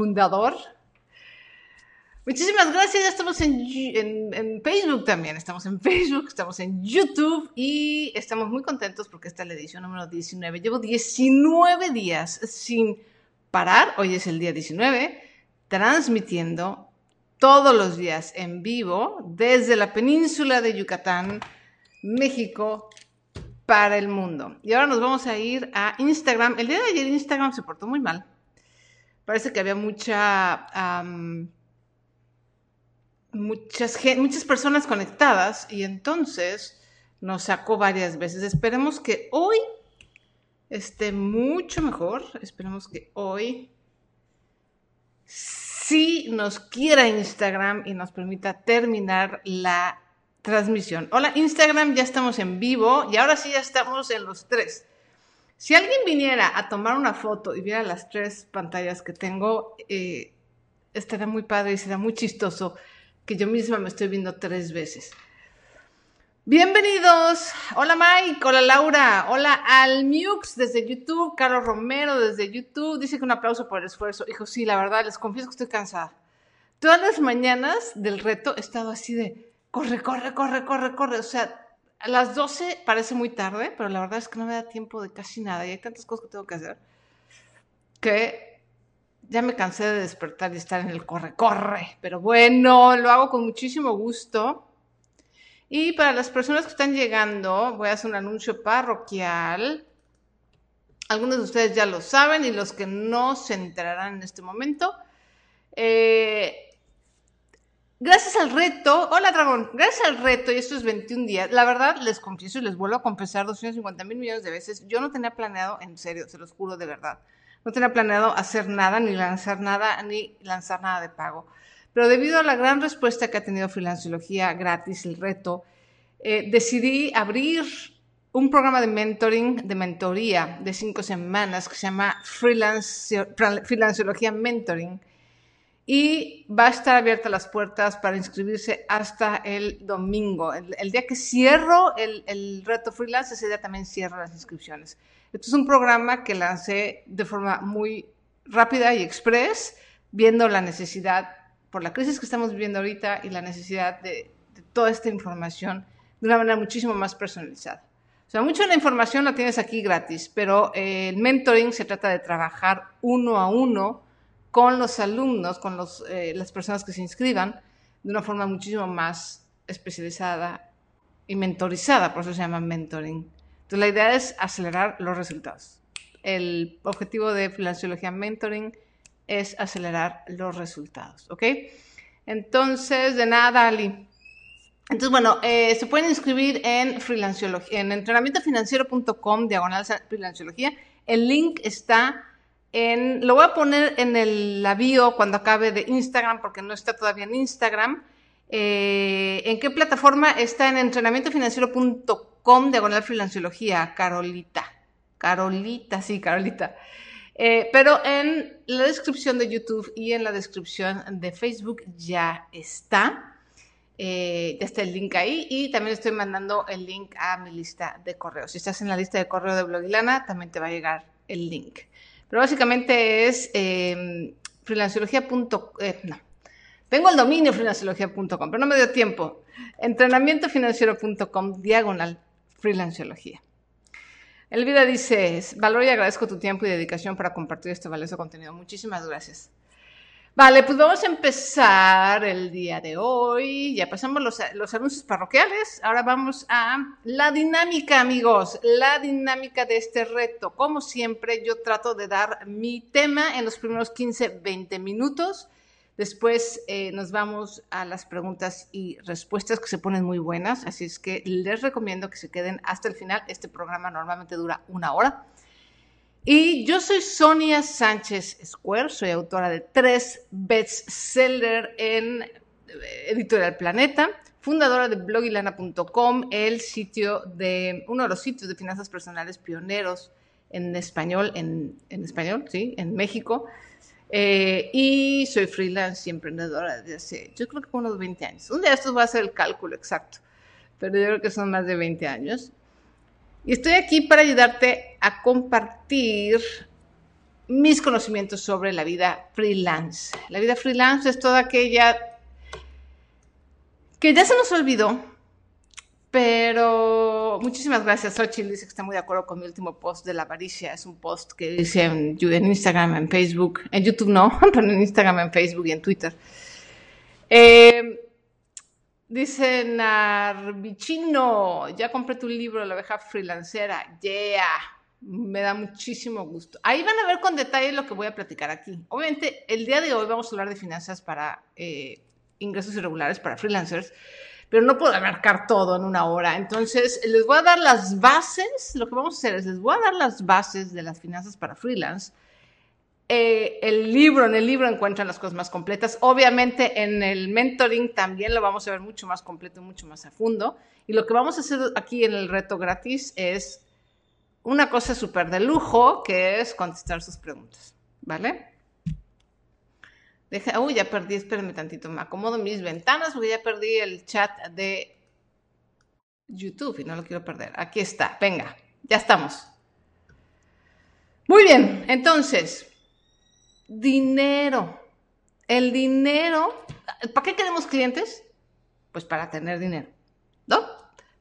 fundador. Muchísimas gracias, ya estamos en, en, Facebook también, estamos en Facebook, estamos en YouTube y estamos muy contentos porque esta es la edición número 19. Llevo 19 días sin parar, hoy es el día 19, transmitiendo todos los días en vivo desde la península de Yucatán, México, para el mundo. Y ahora nos vamos a ir a Instagram. El día de ayer Instagram se portó muy mal. Parece que había mucha, muchas, muchas personas conectadas y entonces nos sacó varias veces. Esperemos que hoy esté mucho mejor. Esperemos que hoy si nos quiera Instagram y nos permita terminar la transmisión. Hola Instagram, ya estamos en vivo y ahora sí ya estamos en los tres. Si alguien viniera a tomar una foto y viera las tres pantallas que tengo, eh, estaría muy padre y será muy chistoso que yo misma me estoy viendo tres veces. Bienvenidos. Hola Mike, hola Laura, hola Almiux desde YouTube, Carlos Romero desde YouTube. Dice que un aplauso por el esfuerzo. Hijo, sí, la verdad, les confieso que estoy cansada. Todas las mañanas del reto he estado así de corre, corre, corre, corre, corre. O sea, a las 12 parece muy tarde, pero la verdad es que no me da tiempo de casi nada y hay tantas cosas que tengo que hacer que ya me cansé de despertar y estar en el corre, corre. Pero bueno, lo hago con muchísimo gusto y para las personas que están llegando, voy a hacer un anuncio parroquial. Algunos de ustedes ya lo saben y los que no se enterarán en este momento. Eh, gracias al reto, hola dragón, gracias al reto y estos 21 días, la verdad les confieso y les vuelvo a confesar 250 mil millones de veces, yo no tenía planeado, en serio, se los juro de verdad, no tenía planeado hacer nada, ni lanzar nada, ni lanzar nada de pago. Pero debido a la gran respuesta que ha tenido Freelanciología gratis, el reto, eh, decidí abrir un programa de mentoring, de mentoría de cinco semanas que se llama Freelanciología Mentoring. Y va a estar abierta las puertas para inscribirse hasta el domingo. El, día que cierro el, el, reto freelance, ese día también cierro las inscripciones. Esto es un programa que lancé de forma muy rápida y express, viendo la necesidad por la crisis que estamos viviendo ahorita y la necesidad de, toda esta información de una manera muchísimo más personalizada. O sea, mucha de la información la tienes aquí gratis, pero eh, el mentoring se trata de trabajar uno a uno con los alumnos, con los, eh, las personas que se inscriban, de una forma muchísimo más especializada y mentorizada, por eso se llama mentoring. Entonces, la idea es acelerar los resultados. El objetivo de Financiología Mentoring es acelerar los resultados, ¿ok? Entonces, de nada, Ali. Entonces, bueno, eh, se pueden inscribir en freelanciología, en entrenamientofinanciero.com, diagonal freelanciología. El link está en, lo voy a poner en el la bio cuando acabe de Instagram, porque no está todavía en Instagram. Eh, ¿En qué plataforma? Está en entrenamientofinanciero.com, diagonal freelanciología, Carolita. Carolita, sí, Carolita. Eh, pero en la descripción de YouTube y en la descripción de Facebook ya está. Eh, ya está el link ahí y también estoy mandando el link a mi lista de correos. Si estás en la lista de correo de Blogilana, también te va a llegar el link. Pero básicamente es eh, eh no, tengo el dominio freelanciología.com, pero no me dio tiempo. Entrenamientofinanciero.com diagonal freelanciología. Elvira dice, valoro y agradezco tu tiempo y dedicación para compartir este valioso contenido. Muchísimas gracias. Vale, pues vamos a empezar el día de hoy. Ya pasamos los, los, anuncios parroquiales. Ahora vamos a la dinámica, amigos. La dinámica de este reto. Como siempre, yo trato de dar mi tema en los primeros 15, 20 minutos. Después eh, nos vamos a las preguntas y respuestas que se ponen muy buenas, así es que les recomiendo que se queden hasta el final. Este programa normalmente dura una hora. Y yo soy Sonia Sánchez Square, soy autora de tres bestsellers en eh, Editorial Planeta, fundadora de blogilana.com, el sitio de, uno de los sitios de finanzas personales pioneros en español, en, en español, sí, en México. Eh, y soy freelance y emprendedora desde hace, yo creo que unos 20 años. Un día esto va a ser el cálculo exacto, pero yo creo que son más de 20 años. Y estoy aquí para ayudarte a compartir mis conocimientos sobre la vida freelance. La vida freelance es toda aquella que ya se nos olvidó, pero muchísimas gracias. Xochitl dice que está muy de acuerdo con mi último post de la avaricia. Es un post que hice en, Instagram, en Facebook, en YouTube no, pero en Instagram, en Facebook y en Twitter. Eh, dice Narvichino, ya compré tu libro, La abeja freelancera. Yeah, me da muchísimo gusto. Ahí van a ver con detalle lo que voy a platicar aquí. Obviamente, el día de hoy vamos a hablar de finanzas para eh, ingresos irregulares, para freelancers pero no puedo abarcar todo en una hora. Entonces, les voy a dar las bases, lo que vamos a hacer es, les voy a dar las bases de las finanzas para freelance. Eh, el libro, en el libro encuentran las cosas más completas. Obviamente en el mentoring también lo vamos a ver mucho más completo, mucho más a fondo. Y lo que vamos a hacer aquí en el reto gratis es una cosa súper de lujo, que es contestar sus preguntas, ¿vale? Deja, uy, ya perdí, espérenme tantito, me acomodo mis ventanas porque ya perdí el chat de YouTube y no lo quiero perder. Aquí está, venga, ya estamos. Muy bien, entonces, dinero. El dinero, ¿para qué queremos clientes? Pues para tener dinero, ¿no?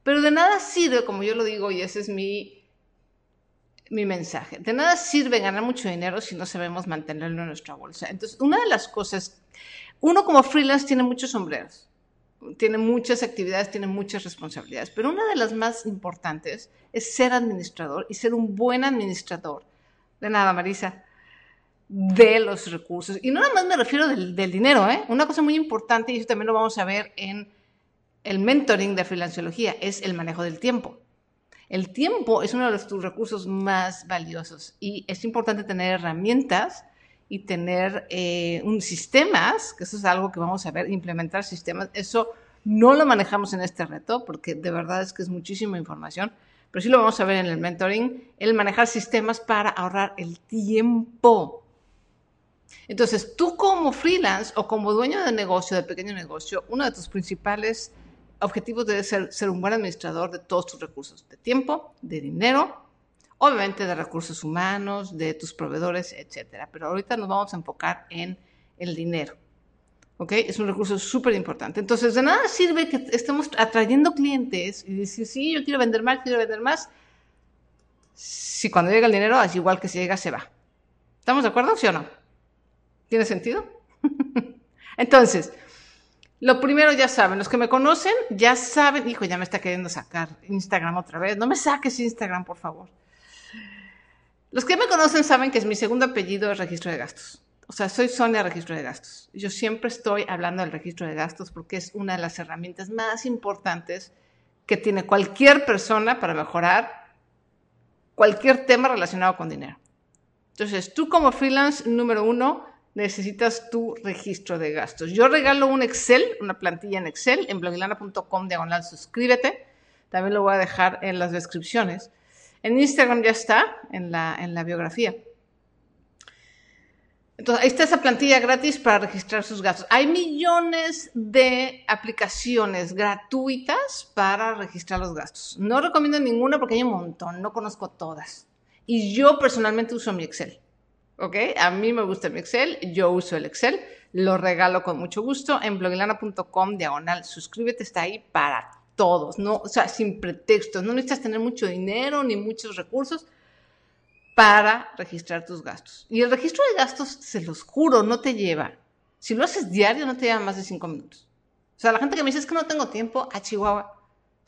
Pero de nada sirve, como yo lo digo, y ese es mi mi mensaje. De nada sirve ganar mucho dinero si no sabemos mantenerlo en nuestra bolsa. Entonces, una de las cosas, uno como freelance tiene muchos sombreros, tiene muchas actividades, tiene muchas responsabilidades, pero una de las más importantes es ser administrador y ser un buen administrador. De nada, Marisa de los recursos. Y no nada más me refiero del, dinero, ¿eh? Una cosa muy importante, y eso también lo vamos a ver en el mentoring de freelanciología, es el manejo del tiempo. El tiempo es uno de tus recursos más valiosos y es importante tener herramientas y tener eh, un sistemas, que eso es algo que vamos a ver, implementar sistemas. Eso no lo manejamos en este reto porque de verdad es que es muchísima información, pero sí lo vamos a ver en el mentoring, el manejar sistemas para ahorrar el tiempo. Entonces, tú como freelance o como dueño de negocio, de pequeño negocio, uno de tus principales objetivo debe ser ser un buen administrador de todos tus recursos, de tiempo, de dinero, obviamente de recursos humanos, de tus proveedores, etcétera. Pero ahorita nos vamos a enfocar en el dinero. ¿Ok? Es un recurso súper importante. Entonces, de nada sirve que estemos atrayendo clientes y decir, sí, yo quiero vender más, quiero vender más. Si cuando llega el dinero, es igual que si llega, se va. ¿Estamos de acuerdo, sí o no? ¿Tiene sentido? Entonces, lo primero ya saben, los que me conocen ya saben, hijo, ya me está queriendo sacar Instagram otra vez. No me saques Instagram, por favor. Los que me conocen saben que es mi segundo apellido es registro de gastos. O sea, soy Sonia Registro de Gastos. Yo siempre estoy hablando del registro de gastos porque es una de las herramientas más importantes que tiene cualquier persona para mejorar cualquier tema relacionado con dinero. Entonces, tú como freelance, número uno, necesitas tu registro de gastos. Yo regalo un Excel, una plantilla en Excel, en blogilana.com diagonal suscríbete. También lo voy a dejar en las descripciones. En Instagram ya está, en la, en la biografía. Entonces, ahí está esa plantilla gratis para registrar sus gastos. Hay millones de aplicaciones gratuitas para registrar los gastos. No recomiendo ninguna porque hay un montón, no conozco todas. Y yo personalmente uso mi Excel. ¿Ok? A mí me gusta mi Excel, yo uso el Excel, lo regalo con mucho gusto en blogilana.com diagonal, suscríbete, está ahí para todos, no, o sea, sin pretextos, no necesitas tener mucho dinero ni muchos recursos para registrar tus gastos. Y el registro de gastos, se los juro, no te lleva, si lo haces diario, no te lleva más de cinco minutos. O sea, la gente que me dice es que no tengo tiempo, a Chihuahua,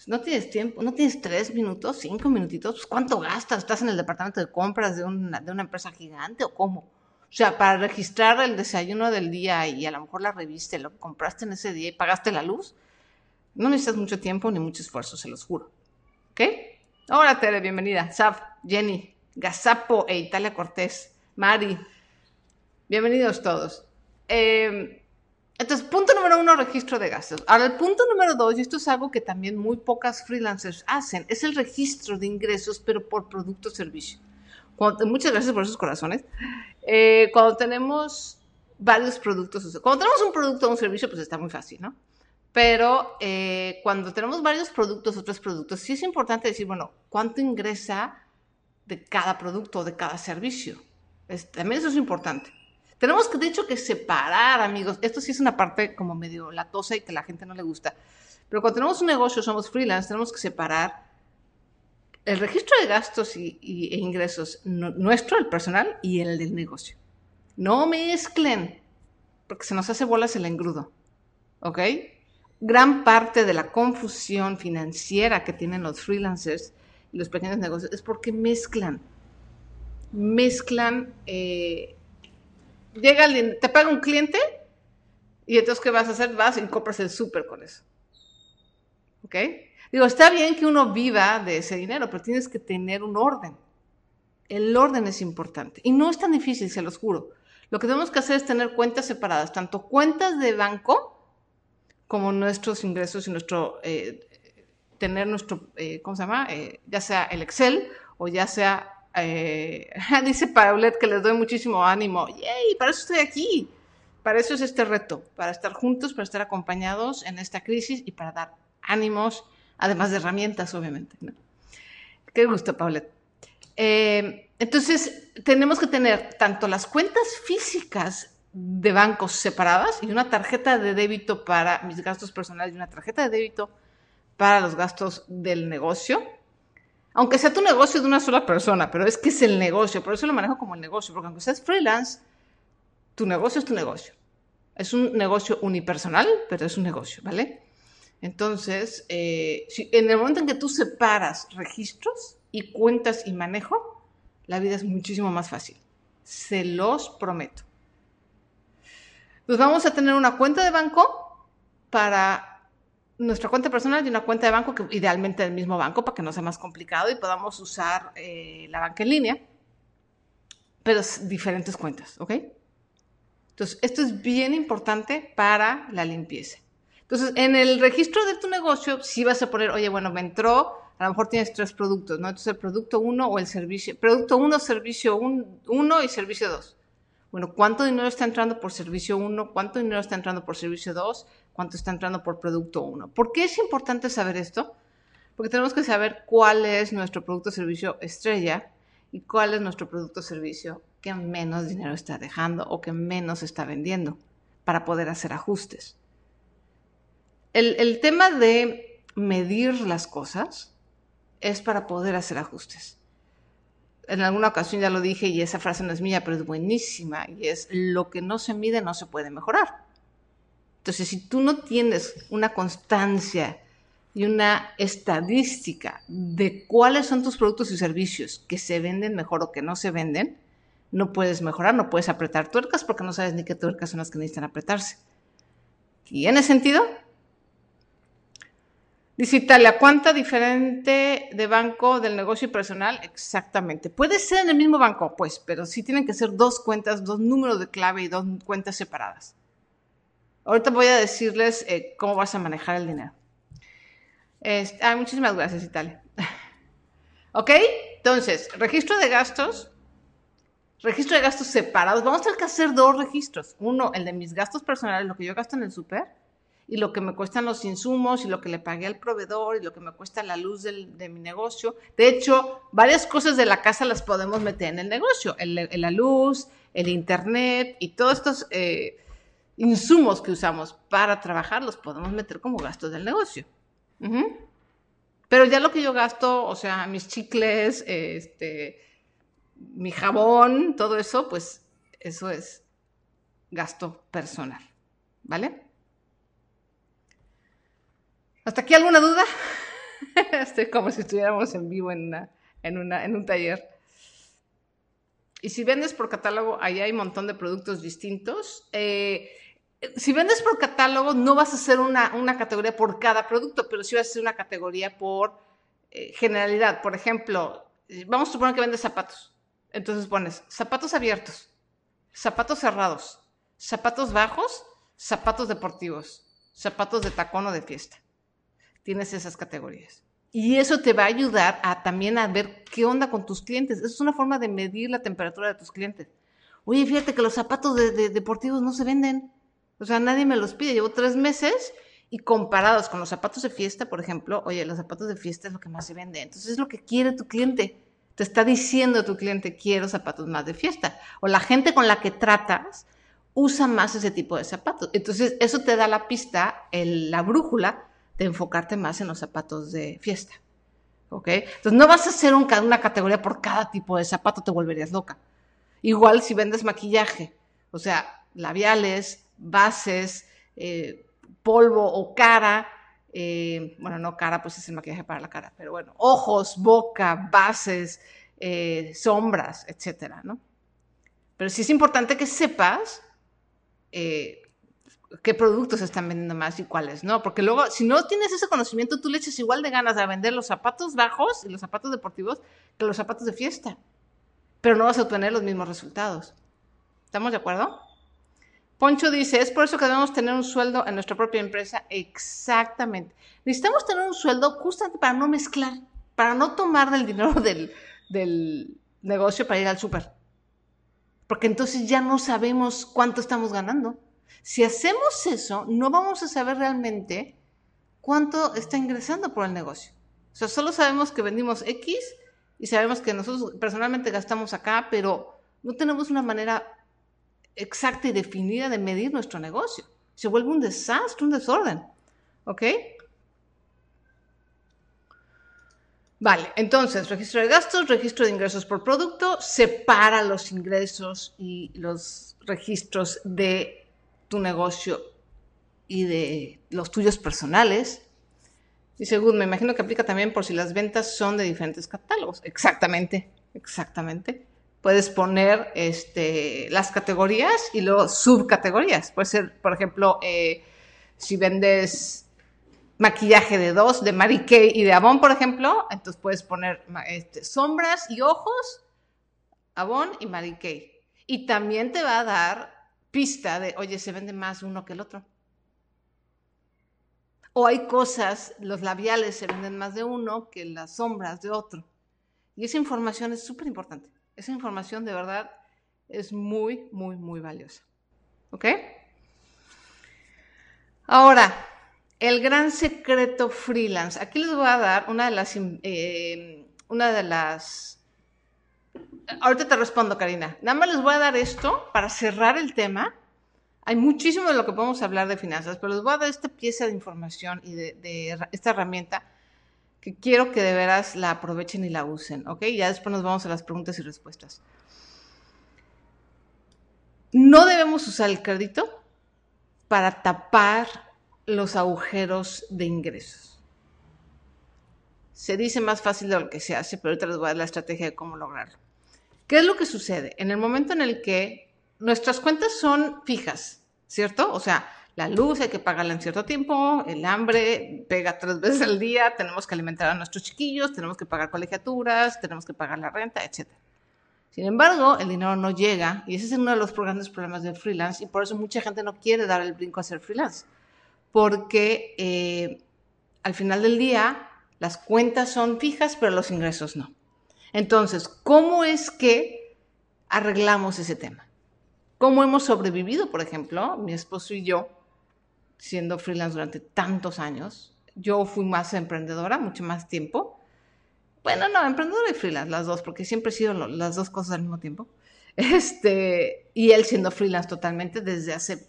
no tienes tiempo, no tienes tres minutos, cinco minutitos, pues ¿cuánto gastas? ¿Estás en el departamento de compras de una, de una empresa gigante o cómo? O sea, para registrar el desayuno del día y a lo mejor la revista, lo compraste en ese día y pagaste la luz, no necesitas mucho tiempo ni mucho esfuerzo, se los juro. ¿Ok? Hola Tere, bienvenida. Saf, Jenny, Gazapo e Italia Cortés, Mari, bienvenidos todos. Eh, entonces, punto número uno, registro de gastos. Ahora, el punto número dos, y esto es algo que también muy pocas freelancers hacen, es el registro de ingresos, pero por producto o servicio. muchas gracias por esos corazones. Eh, cuando tenemos varios productos, cuando tenemos un producto o un servicio, pues está muy fácil, ¿no? Pero eh, cuando tenemos varios productos, otros productos, sí es importante decir, bueno, ¿cuánto ingresa de cada producto o de cada servicio? también eso es importante. Tenemos que, de hecho, que separar, amigos. Esto sí es una parte como medio latosa y que a la gente no le gusta. Pero cuando tenemos un negocio, somos freelance, tenemos que separar el registro de gastos y, e ingresos nuestro, el personal, y el del negocio. No mezclen, porque se nos hace bolas el engrudo. ¿Ok? Gran parte de la confusión financiera que tienen los freelancers y los pequeños negocios es porque mezclan. Mezclan. Eh, llega alguien, te paga un cliente y entonces, ¿qué vas a hacer? Vas y compras el súper con eso. ¿Ok? Digo, está bien que uno viva de ese dinero, pero tienes que tener un orden. El orden es importante. Y no es tan difícil, se los juro. Lo que tenemos que hacer es tener cuentas separadas, tanto cuentas de banco como nuestros ingresos y nuestro, eh, tener nuestro, eh, ¿cómo se llama? Eh, ya sea el Excel o ya sea, dice Paulette que les doy muchísimo ánimo. ¡Yay! Para eso estoy aquí. Para eso es este reto, para estar juntos, para estar acompañados en esta crisis y para dar ánimos, además de herramientas, obviamente. Qué gusto, Paulette. Eh, entonces, tenemos que tener tanto las cuentas físicas de bancos separadas y una tarjeta de débito para mis gastos personales y una tarjeta de débito para los gastos del negocio. Aunque sea tu negocio de una sola persona, pero es que es el negocio, por eso lo manejo como el negocio, porque aunque seas freelance, tu negocio es tu negocio. Es un negocio unipersonal, pero es un negocio, ¿vale? Entonces, eh, en el momento en que tú separas registros y cuentas y manejo, la vida es muchísimo más fácil. Se los prometo. Pues vamos a tener una cuenta de banco para nuestra cuenta personal y una cuenta de banco que idealmente del mismo banco para que no sea más complicado y podamos usar eh, la banca en línea, pero diferentes cuentas, ¿ok? Entonces, esto es bien importante para la limpieza. Entonces, en el registro de tu negocio, sí vas a poner, oye, bueno, me entró, a lo mejor tienes tres productos, ¿no? Entonces, el producto uno o el servicio, producto uno, servicio uno y servicio dos. Bueno, ¿cuánto dinero está entrando por servicio uno? ¿Cuánto dinero está entrando por servicio dos? ¿Cuánto está entrando por producto uno? ¿Por qué es importante saber esto? Porque tenemos que saber cuál es nuestro producto o servicio estrella y cuál es nuestro producto o servicio que menos dinero está dejando o que menos está vendiendo para poder hacer ajustes el, tema de medir las cosas es para poder hacer ajustes. En alguna ocasión ya lo dije y esa frase no es mía, pero es buenísima y es lo que no se mide no se puede mejorar. Entonces, si tú no tienes una constancia y una estadística de cuáles son tus productos y servicios que se venden mejor o que no se venden, no puedes mejorar, no puedes apretar tuercas porque no sabes ni qué tuercas son las que necesitan apretarse. ¿Tiene sentido? Dice Italia, ¿cuánta diferente de banco del negocio y personal? Exactamente. Puede ser en el mismo banco, pues, pero sí tienen que ser dos cuentas, dos números de clave y dos cuentas separadas. Ahorita voy a decirles eh, cómo vas a manejar el dinero. ah, muchísimas gracias, Italia. ¿Ok? Entonces, registro de gastos, registro de gastos separados. Vamos a tener que hacer dos registros. Uno, el de mis gastos personales, lo que yo gasto en el súper y lo que me cuestan los insumos y lo que le pagué al proveedor y lo que me cuesta la luz de mi negocio. De hecho, varias cosas de la casa las podemos meter en el negocio, la luz, el internet y todos estos eh, insumos que usamos para trabajar los podemos meter como gastos del negocio. Pero ya lo que yo gasto, o sea, mis chicles, este, mi jabón, todo eso, pues eso es gasto personal, ¿vale? ¿Hasta aquí alguna duda? Estoy como si estuviéramos en vivo en, en, un taller. Y si vendes por catálogo, ahí hay un montón de productos distintos. Eh, si vendes por catálogo, no vas a hacer una, categoría por cada producto, pero sí vas a hacer una categoría por eh, generalidad. Por ejemplo, vamos a suponer que vendes zapatos. Entonces pones zapatos abiertos, zapatos cerrados, zapatos bajos, zapatos deportivos, zapatos de tacón o de fiesta tienes esas categorías. Y eso te va a ayudar a también a ver qué onda con tus clientes. Eso es una forma de medir la temperatura de tus clientes. Oye, fíjate que los zapatos de, deportivos no se venden. O sea, nadie me los pide. Llevo tres meses y comparados con los zapatos de fiesta, por ejemplo, oye, los zapatos de fiesta es lo que más se vende. Entonces es lo que quiere tu cliente. Te está diciendo tu cliente, quiero zapatos más de fiesta. O la gente con la que tratas usa más ese tipo de zapatos. Entonces, eso te da la pista, la brújula de enfocarte más en los zapatos de fiesta. ¿Ok? Entonces, no vas a hacer una categoría por cada tipo de zapato, te volverías loca. Igual si vendes maquillaje, o sea, labiales, bases, eh, polvo o cara, eh, bueno, no cara, pues es el maquillaje para la cara, pero bueno, ojos, boca, bases, eh, sombras, etcétera, ¿no? Pero sí es importante que sepas qué productos están vendiendo más y cuáles no, porque luego, si no tienes ese conocimiento, tú le echas igual de ganas a vender los zapatos bajos y los zapatos deportivos que los zapatos de fiesta, pero no vas a obtener los mismos resultados. ¿Estamos de acuerdo? Poncho dice, es por eso que debemos tener un sueldo en nuestra propia empresa. Exactamente. Necesitamos tener un sueldo justamente para no mezclar, para no tomar del dinero del, del negocio para ir al súper. Porque entonces ya no sabemos cuánto estamos ganando. Si hacemos eso, no vamos a saber realmente cuánto está ingresando por el negocio. O sea, solo sabemos que vendimos X y sabemos que nosotros personalmente gastamos acá, pero no tenemos una manera exacta y definida de medir nuestro negocio. Se vuelve un desastre, un desorden. ¿Ok? Vale, entonces, registro de gastos, registro de ingresos por producto, separa los ingresos y los registros de tu negocio y de los tuyos personales. Y según me imagino que aplica también por si las ventas son de diferentes catálogos. Exactamente, exactamente puedes poner este, las categorías y luego subcategorías. Puede ser, por ejemplo, eh, si vendes maquillaje de dos, de Mary Kay y de Avon, por ejemplo, entonces puedes poner este, sombras y ojos, Avon y Mary Kay. Y también te va a dar pista de, oye, se vende más uno que el otro. O hay cosas, los labiales se venden más de uno que las sombras de otro. Y esa información es súper importante. Esa información de verdad es muy, muy, muy valiosa. ¿Ok? Ahora, el gran secreto freelance. Aquí les voy a dar una de las... Eh, una de las... Ahorita te respondo, Karina. Nada más les voy a dar esto para cerrar el tema. Hay muchísimo de lo que podemos hablar de finanzas, pero les voy a dar esta pieza de información y de esta herramienta que quiero que de veras la aprovechen y la usen, ¿ok? Ya después nos vamos a las preguntas y respuestas. No debemos usar el crédito para tapar los agujeros de ingresos. Se dice más fácil de lo que se hace, pero ahorita les voy a dar la estrategia de cómo lograrlo. ¿Qué es lo que sucede? En el momento en el que nuestras cuentas son fijas, ¿cierto? O sea, la luz hay que pagarla en cierto tiempo, el hambre pega tres veces al día, tenemos que alimentar a nuestros chiquillos, tenemos que pagar colegiaturas, tenemos que pagar la renta, etc. Sin embargo, el dinero no llega y ese es uno de los grandes problemas del freelance y por eso mucha gente no quiere dar el brinco a ser freelance, porque eh, al final del día las cuentas son fijas, pero los ingresos no. Entonces, ¿cómo es que arreglamos ese tema? ¿Cómo hemos sobrevivido, por ejemplo, mi esposo y yo, siendo freelance durante tantos años. Yo fui más emprendedora, mucho más tiempo. Bueno, no, emprendedora y freelance, las dos, porque siempre he sido las dos cosas al mismo tiempo. Este, y él siendo freelance totalmente desde hace,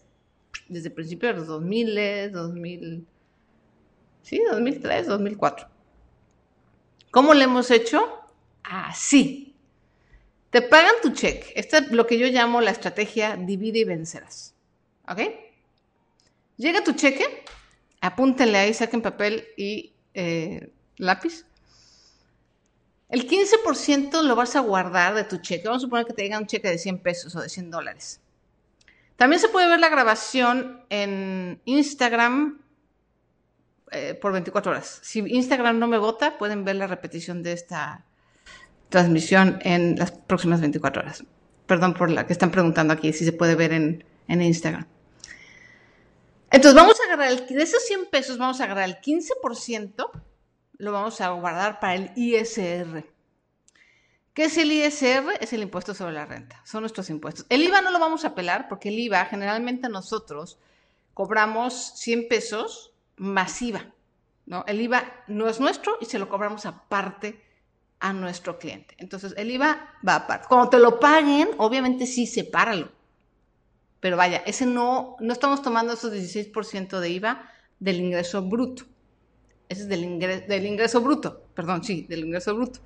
desde principios de los 2000, 2000, sí, 2003, 2004. ¿Cómo le hemos hecho? Así. Te pagan tu cheque. Esta es lo que yo llamo la estrategia divide y vencerás. ¿Ok? Llega tu cheque, apúntenle ahí, saquen papel y eh, lápiz. El 15% lo vas a guardar de tu cheque. Vamos a suponer que te llega un cheque de 100 pesos o de 100 dólares. También se puede ver la grabación en Instagram eh, por 24 horas. Si Instagram no me vota, pueden ver la repetición de esta transmisión en las próximas 24 horas. Perdón por la que están preguntando aquí si se puede ver en Instagram. Entonces vamos a agarrar, el, de esos 100 pesos vamos a agarrar el 15%, lo vamos a guardar para el ISR. ¿Qué es el ISR? Es el impuesto sobre la renta, son nuestros impuestos. El IVA no lo vamos a pelar porque el IVA generalmente nosotros cobramos 100 pesos masiva, ¿no? El IVA no es nuestro y se lo cobramos aparte a nuestro cliente. Entonces, el IVA va aparte. Cuando te lo paguen, obviamente sí, sepáralo. Pero vaya, ese no, no estamos tomando esos 16% de IVA del ingreso bruto. Ese es del ingreso, del ingreso bruto, perdón, sí, del ingreso bruto.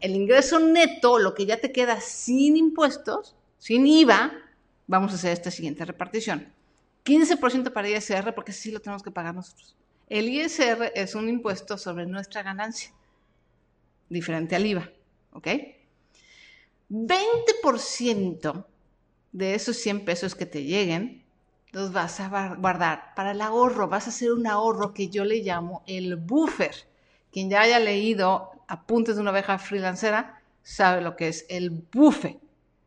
El ingreso neto, lo que ya te queda sin impuestos, sin IVA, vamos a hacer esta siguiente repartición. 15% para ISR, porque sí lo tenemos que pagar nosotros. El ISR es un impuesto sobre nuestra ganancia, diferente al IVA, ¿ok? 20% de esos 100 pesos que te lleguen, los vas a guardar para el ahorro. Vas a hacer un ahorro que yo le llamo el buffer. Quien ya haya leído Apuntes de una oveja freelancera sabe lo que es el buffer.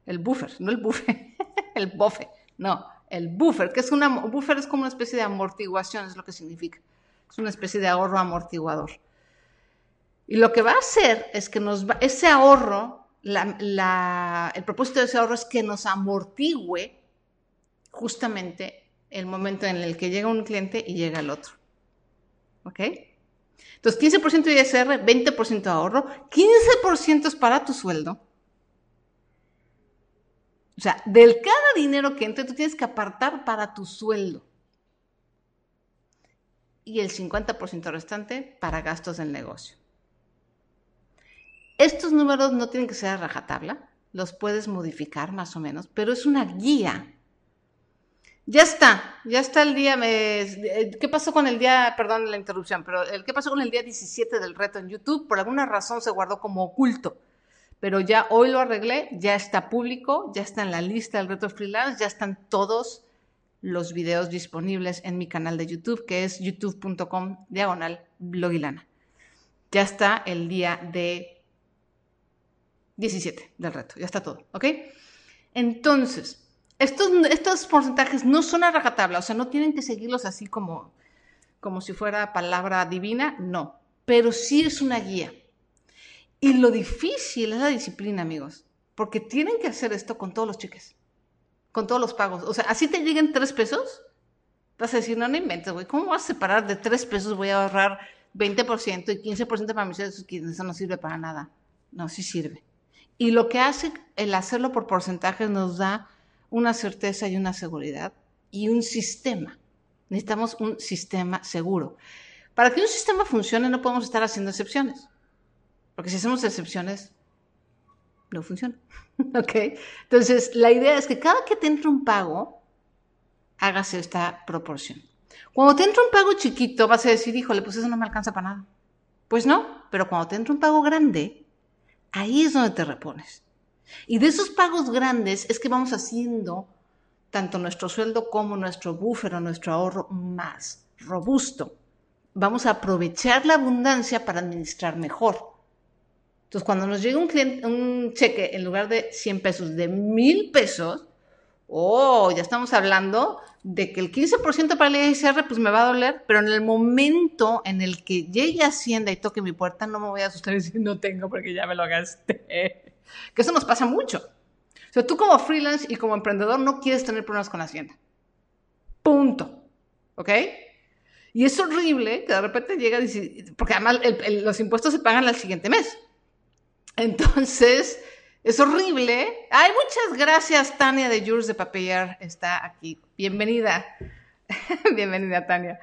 El buffer, no el buffer, el buffer, no, el buffer, que es buffer es como una especie de amortiguación, es lo que significa. Es una especie de ahorro amortiguador. Y lo que va a hacer es que nos va, ese ahorro el propósito de ese ahorro es que nos amortigüe justamente el momento en el que llega un cliente y llega el otro. ¿Ok? Entonces, 15% de ISR, 20% de ahorro, 15% es para tu sueldo. O sea, del cada dinero que entra, tú tienes que apartar para tu sueldo. Y el 50% restante para gastos del negocio. Estos números no tienen que ser a rajatabla, los puedes modificar más o menos, pero es una guía. Ya está, ya está el día. ¿Qué pasó con el día? Perdón la interrupción, pero ¿qué pasó con el día 17 del reto en YouTube? Por alguna razón se guardó como oculto. Pero ya hoy lo arreglé, ya está público, ya está en la lista del reto freelance, ya están todos los videos disponibles en mi canal de YouTube, que es youtube.com diagonal blogilana. Ya está el día de 17 del reto, ya está todo, ¿ok? Entonces, estos, estos porcentajes no son a rajatabla, o sea, no tienen que seguirlos así como, como si fuera palabra divina, no, pero sí es una guía. Y lo difícil es la disciplina, amigos, porque tienen que hacer esto con todos los cheques, con todos los pagos. O sea, así te lleguen tres pesos, vas a decir, no, no inventes, güey, ¿cómo vas a separar de tres pesos? Voy a ahorrar 20% y 15% para mis eso no sirve para nada. No, sí sirve. Y lo que hace el hacerlo por porcentajes nos da una certeza y una seguridad y un sistema. Necesitamos un sistema seguro. Para que un sistema funcione no podemos estar haciendo excepciones. Porque si hacemos excepciones, no funciona. ¿Ok? Entonces, la idea es que cada que te entre un pago, hagas esta proporción. Cuando te entra un pago chiquito, vas a decir, híjole, pues eso no me alcanza para nada. Pues no, pero cuando te entra un pago grande, Ahí es donde te repones. Y de esos pagos grandes es que vamos haciendo tanto nuestro sueldo como nuestro buffer o nuestro ahorro más robusto. Vamos a aprovechar la abundancia para administrar mejor. Entonces, cuando nos llega un, un cheque en lugar de 100 pesos, de 1000 pesos, oh, ya estamos hablando de que el 15% para el ISR pues me va a doler, pero en el momento en el que llegue a Hacienda y toque mi puerta, no me voy a asustar y decir no tengo porque ya me lo gasté. Que eso nos pasa mucho. O sea, tú como freelance y como emprendedor no quieres tener problemas con Hacienda. Punto. ¿Ok? Y es horrible que de repente llega, porque además los impuestos se pagan al siguiente mes. Entonces, es horrible. Ay, muchas gracias, Tania de Jules de Papillar está aquí. Bienvenida. Bienvenida, Tania.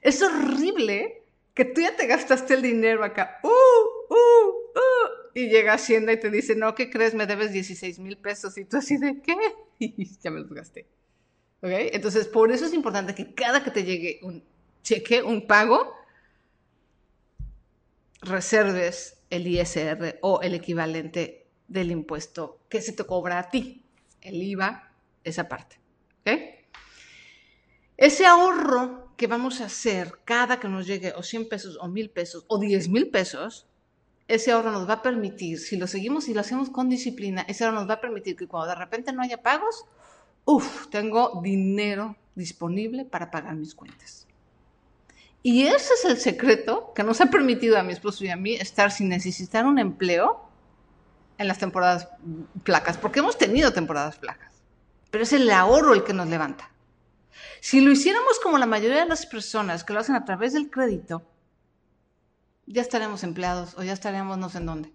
Es horrible que tú ya te gastaste el dinero acá. Uh, uh, uh, y llega Hacienda y te dice, no, ¿qué crees? Me debes 16 mil pesos. Y tú así de, ¿qué? Y ya me los gasté. ¿Ok? Entonces, por eso es importante que cada que te llegue un cheque, un pago, reserves el ISR o el equivalente del impuesto que se te cobra a ti, el IVA, esa parte. Ese ahorro que vamos a hacer cada que nos llegue o 100 pesos o 1000 pesos o 10 mil pesos, ese ahorro nos va a permitir, si lo seguimos y lo hacemos con disciplina, ese ahorro nos va a permitir que cuando de repente no haya pagos, uff, tengo dinero disponible para pagar mis cuentas. Y ese es el secreto que nos ha permitido a mi esposo y a mí estar sin necesitar un empleo en las temporadas flacas, porque hemos tenido temporadas flacas, pero es el ahorro el que nos levanta. Si lo hiciéramos como la mayoría de las personas que lo hacen a través del crédito, ya estaríamos empleados o ya estaríamos no sé en dónde.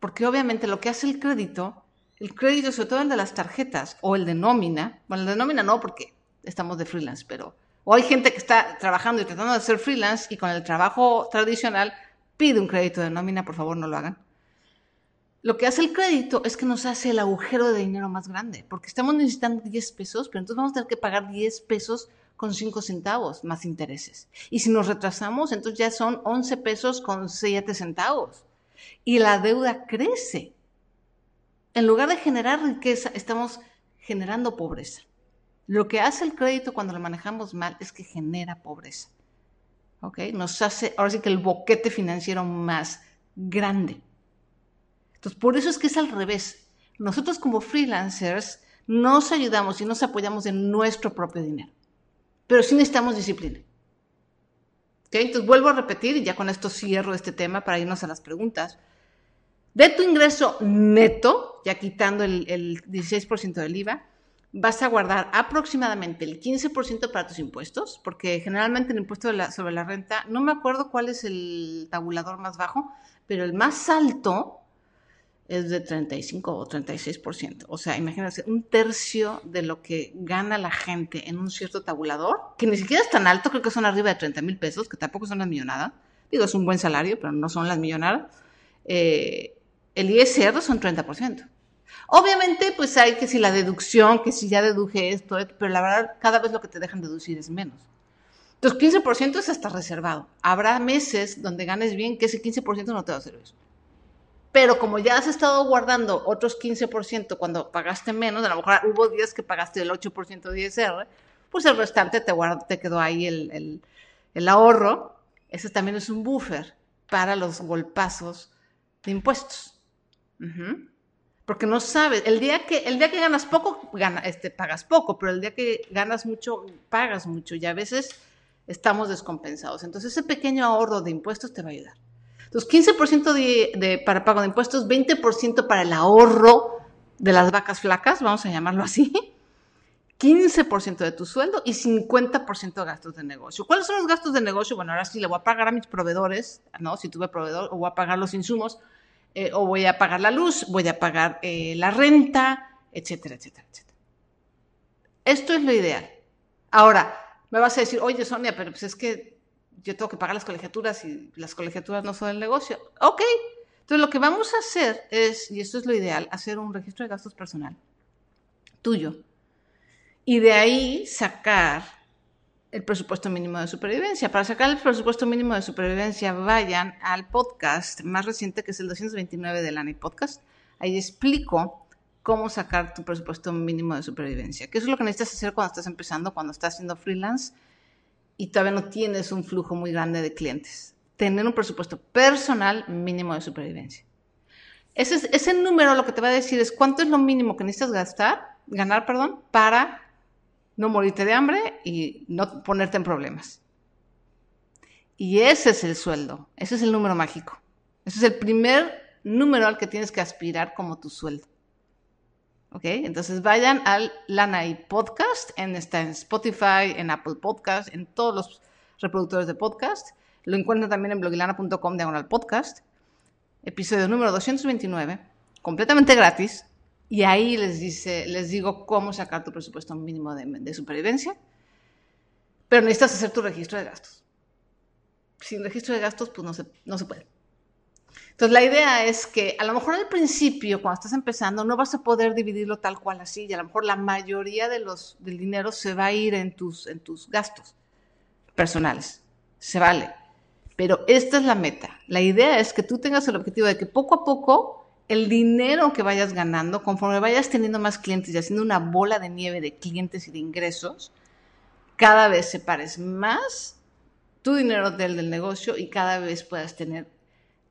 porque obviamente lo que hace el crédito, el crédito, sobre todo el de las tarjetas o el de nómina, bueno, el de nómina no porque estamos de freelance, pero o hay gente que está trabajando y tratando de hacer freelance y con el trabajo tradicional pide un crédito de nómina, por favor no lo hagan. Lo que hace el crédito es que nos hace el agujero de dinero más grande, porque estamos necesitando 10 pesos, pero entonces vamos a tener que pagar 10 pesos con 5 centavos más intereses. Y si nos retrasamos, entonces ya son 11 pesos con 7 centavos. Y la deuda crece. En lugar de generar riqueza, estamos generando pobreza. Lo que hace el crédito cuando lo manejamos mal es que genera pobreza. ¿Ok? Nos hace, ahora sí que el boquete financiero más grande. Entonces, por eso es que es al revés. Nosotros como freelancers nos ayudamos y nos apoyamos en nuestro propio dinero. Pero sí necesitamos disciplina. Entonces, vuelvo a repetir y ya con esto cierro este tema para irnos a las preguntas. De tu ingreso neto, ya quitando el 16% del IVA, vas a guardar aproximadamente el 15% para tus impuestos, porque generalmente el impuesto sobre la renta, no me acuerdo cuál es el tabulador más bajo, pero el más alto es de 35 o 36%. O sea, imagínense, un tercio de lo que gana la gente en un cierto tabulador, que ni siquiera es tan alto, creo que son arriba de 30 mil pesos, que tampoco son las millonadas. Digo, es un buen salario, pero no son las millonadas. Eh, el ISR son 30%. Obviamente, pues hay que si la deducción, que si ya deduje esto, pero la verdad, cada vez lo que te dejan deducir es menos. Entonces, 15% es hasta reservado. Habrá meses donde ganes bien que ese 15% no te va a servir pero como ya has estado guardando otros 15% cuando pagaste menos, a lo mejor hubo días que pagaste el 8% de ISR, pues el restante te, te quedó ahí el, el, ahorro. Ese también es un buffer para los golpazos de impuestos. Porque no sabes, el día que, el día que ganas poco, este, pagas poco, pero el día que ganas mucho, pagas mucho y a veces estamos descompensados. Entonces ese pequeño ahorro de impuestos te va a ayudar. Entonces, 15% de, para pago de impuestos, 20% para el ahorro de las vacas flacas, vamos a llamarlo así, 15% de tu sueldo y 50% de gastos de negocio. ¿Cuáles son los gastos de negocio? Bueno, ahora sí le voy a pagar a mis proveedores, ¿no? Si tuve proveedor, o voy a pagar los insumos, eh, o voy a pagar la luz, voy a pagar eh, la renta, etcétera, etcétera, etcétera. Esto es lo ideal. Ahora, me vas a decir, oye, Sonia, pero pues es que yo tengo que pagar las colegiaturas y las colegiaturas no son el negocio. Ok, entonces lo que vamos a hacer es, y esto es lo ideal, hacer un registro de gastos personal tuyo. Y de ahí sacar el presupuesto mínimo de supervivencia. Para sacar el presupuesto mínimo de supervivencia, vayan al podcast más reciente, que es el 229 del ANI Podcast. Ahí explico cómo sacar tu presupuesto mínimo de supervivencia. ¿Qué es lo que necesitas hacer cuando estás empezando, cuando estás haciendo freelance y todavía no tienes un flujo muy grande de clientes. Tener un presupuesto personal mínimo de supervivencia. Ese, ese número lo que te va a decir es cuánto es lo mínimo que necesitas gastar, ganar, perdón, para no morirte de hambre y no ponerte en problemas. Y ese es el sueldo, ese es el número mágico. Ese es el primer número al que tienes que aspirar como tu sueldo. ¿Ok? Entonces vayan al Lanai Podcast, en, está en Spotify, en Apple Podcast, en todos los reproductores de podcast. Lo encuentran también en blogilana.com diagonal podcast. Episodio número 229, completamente gratis. Y ahí les, dice, les digo cómo sacar tu presupuesto mínimo de, de supervivencia. Pero necesitas hacer tu registro de gastos. Sin registro de gastos, pues no se, no se puede. Entonces, la idea es que a lo mejor al principio, cuando estás empezando, no vas a poder dividirlo tal cual así, y a lo mejor la mayoría de los, del dinero se va a ir en tus, en tus gastos personales. Se vale. Pero esta es la meta. La idea es que tú tengas el objetivo de que poco a poco el dinero que vayas ganando, conforme vayas teniendo más clientes y haciendo una bola de nieve de clientes y de ingresos, cada vez separes más tu dinero del del negocio y cada vez puedas tener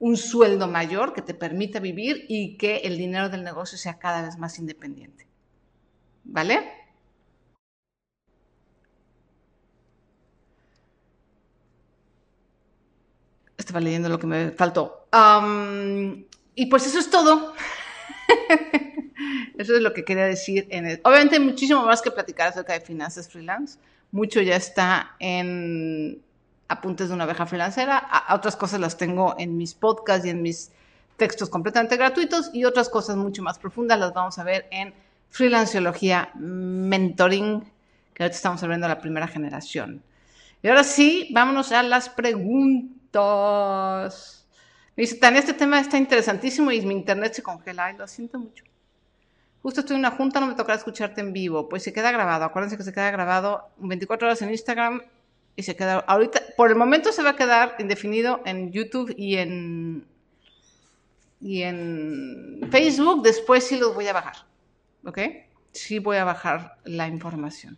un sueldo mayor que te permita vivir y que el dinero del negocio sea cada vez más independiente. ¿Vale? Estaba leyendo lo que me faltó. y pues eso es todo. eso es lo que quería decir. En Obviamente hay muchísimo más que platicar acerca de finanzas freelance. Mucho ya está en apuntes de una abeja freelancera. A, otras cosas las tengo en mis podcasts y en mis textos completamente gratuitos y otras cosas mucho más profundas las vamos a ver en Freelanceología Mentoring, que ahorita estamos hablando de la primera generación. Y ahora sí, vámonos a las preguntas. Me dice, Tania, este tema está interesantísimo y mi internet se congela. Ay, lo siento mucho. Justo estoy en una junta, no me tocará escucharte en vivo. Pues se queda grabado. Acuérdense que se queda grabado 24 horas en Instagram y se queda. Ahorita, por el momento se va a quedar indefinido en YouTube y en. Y en Facebook. Después sí los voy a bajar. ¿Ok? Sí voy a bajar la información.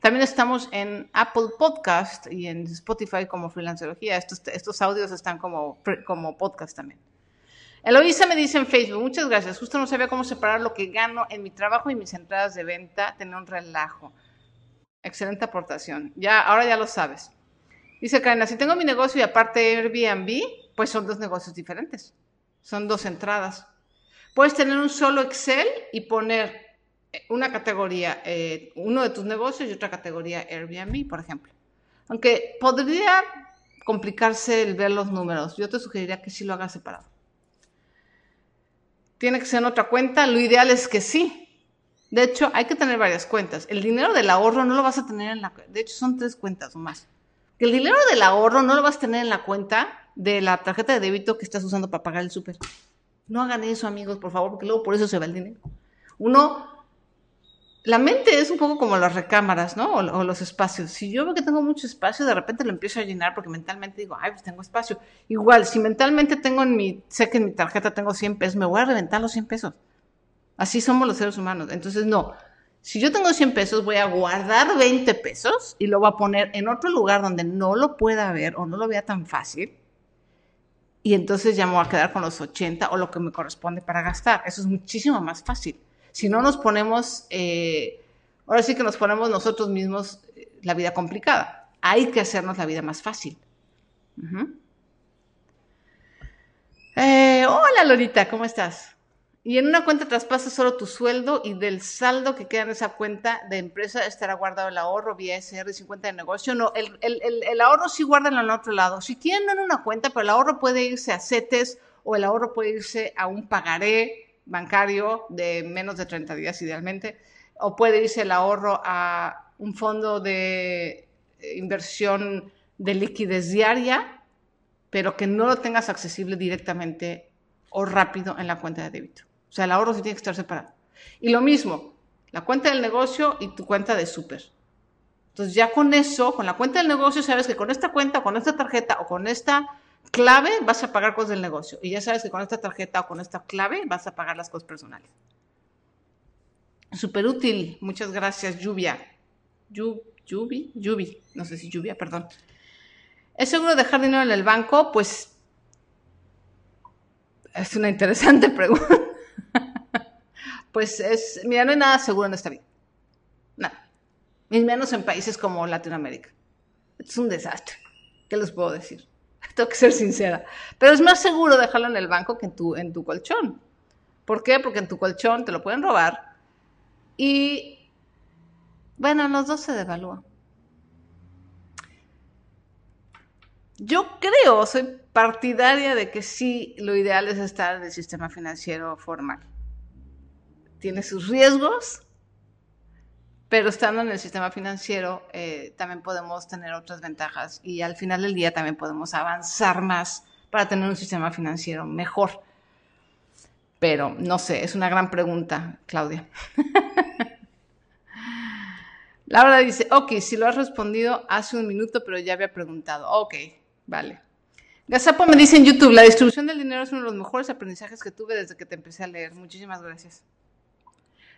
También estamos en Apple Podcast y en Spotify como Freelancerología. Estos, estos audios están como, como podcast también. Eloisa me dice en Facebook, muchas gracias. Justo no sabía cómo separar lo que gano en mi trabajo y mis entradas de venta, tener un relajo. Excelente aportación. Ya, ahora ya lo sabes. Dice Karina, si tengo mi negocio y aparte Airbnb, pues son dos negocios diferentes. Son dos entradas. Puedes tener un solo Excel y poner una categoría, eh, uno de tus negocios y otra categoría Airbnb, por ejemplo. Aunque podría complicarse el ver los números, yo te sugeriría que sí lo hagas separado. Tiene que ser en otra cuenta, lo ideal es que sí. De hecho, hay que tener varias cuentas. El dinero del ahorro no lo vas a tener en la... De hecho, son tres cuentas o más. El dinero del ahorro no lo vas a tener en la cuenta de la tarjeta de débito que estás usando para pagar el súper. No hagan eso, amigos, por favor, porque luego por eso se va el dinero. Uno la mente es un poco como las recámaras, ¿no? O, los espacios. Si yo veo que tengo mucho espacio, de repente lo empiezo a llenar porque mentalmente digo, ay, pues tengo espacio. Igual, si mentalmente tengo en mi, sé que en mi tarjeta tengo 100 pesos, me voy a reventar los 100 pesos. Así somos los seres humanos. Entonces, no. Si yo tengo 100 pesos, voy a guardar 20 pesos y lo voy a poner en otro lugar donde no lo pueda ver o no lo vea tan fácil. Y entonces ya me voy a quedar con los 80 o lo que me corresponde para gastar. Eso es muchísimo más fácil. Si no nos ponemos, eh, ahora sí que nos ponemos nosotros mismos eh, la vida complicada. Hay que hacernos la vida más fácil. Eh, hola Lorita, ¿cómo estás? Y en una cuenta traspasas solo tu sueldo y del saldo que queda en esa cuenta de empresa estará guardado el ahorro vía SR50 de negocio. No, el, ahorro sí guarda en otro lado. Si tienen una cuenta, pero el ahorro puede irse a CETES o el ahorro puede irse a un pagaré bancario de menos de 30 días idealmente, o puede irse el ahorro a un fondo de inversión de liquidez diaria, pero que no lo tengas accesible directamente o rápido en la cuenta de débito. O sea, el ahorro sí tiene que estar separado. Y lo mismo, la cuenta del negocio y tu cuenta de súper. Entonces ya con eso, con la cuenta del negocio, sabes que con esta cuenta, con esta tarjeta o con esta clave vas a pagar cosas del negocio. Y ya sabes que con esta tarjeta o con esta clave vas a pagar las cosas personales. Súper útil. Muchas gracias, Lluvia. Lluvi, Lluvi, no sé si lluvia, perdón. ¿Es seguro dejar dinero en el banco? Pues es una interesante pregunta. Pues es, mira, no hay nada seguro en esta vida. Nada. Menos en países como Latinoamérica. Es un desastre. ¿Qué les puedo decir? Tengo que ser sincera. Pero es más seguro dejarlo en el banco que en tu, en tu colchón. ¿Por qué? Porque en tu colchón te lo pueden robar. Y, bueno, los dos se devalúan. Yo creo, soy partidaria de que sí, lo ideal es estar en el sistema financiero formal. Tiene sus riesgos, pero estando en el sistema financiero eh, también podemos tener otras ventajas y al final del día también podemos avanzar más para tener un sistema financiero mejor. Pero no sé, es una gran pregunta, Claudia. Laura dice, ok, si lo has respondido hace un minuto, pero ya había preguntado. Ok, vale. Gazapo me dice en YouTube, la distribución del dinero es uno de los mejores aprendizajes que tuve desde que te empecé a leer. Muchísimas gracias.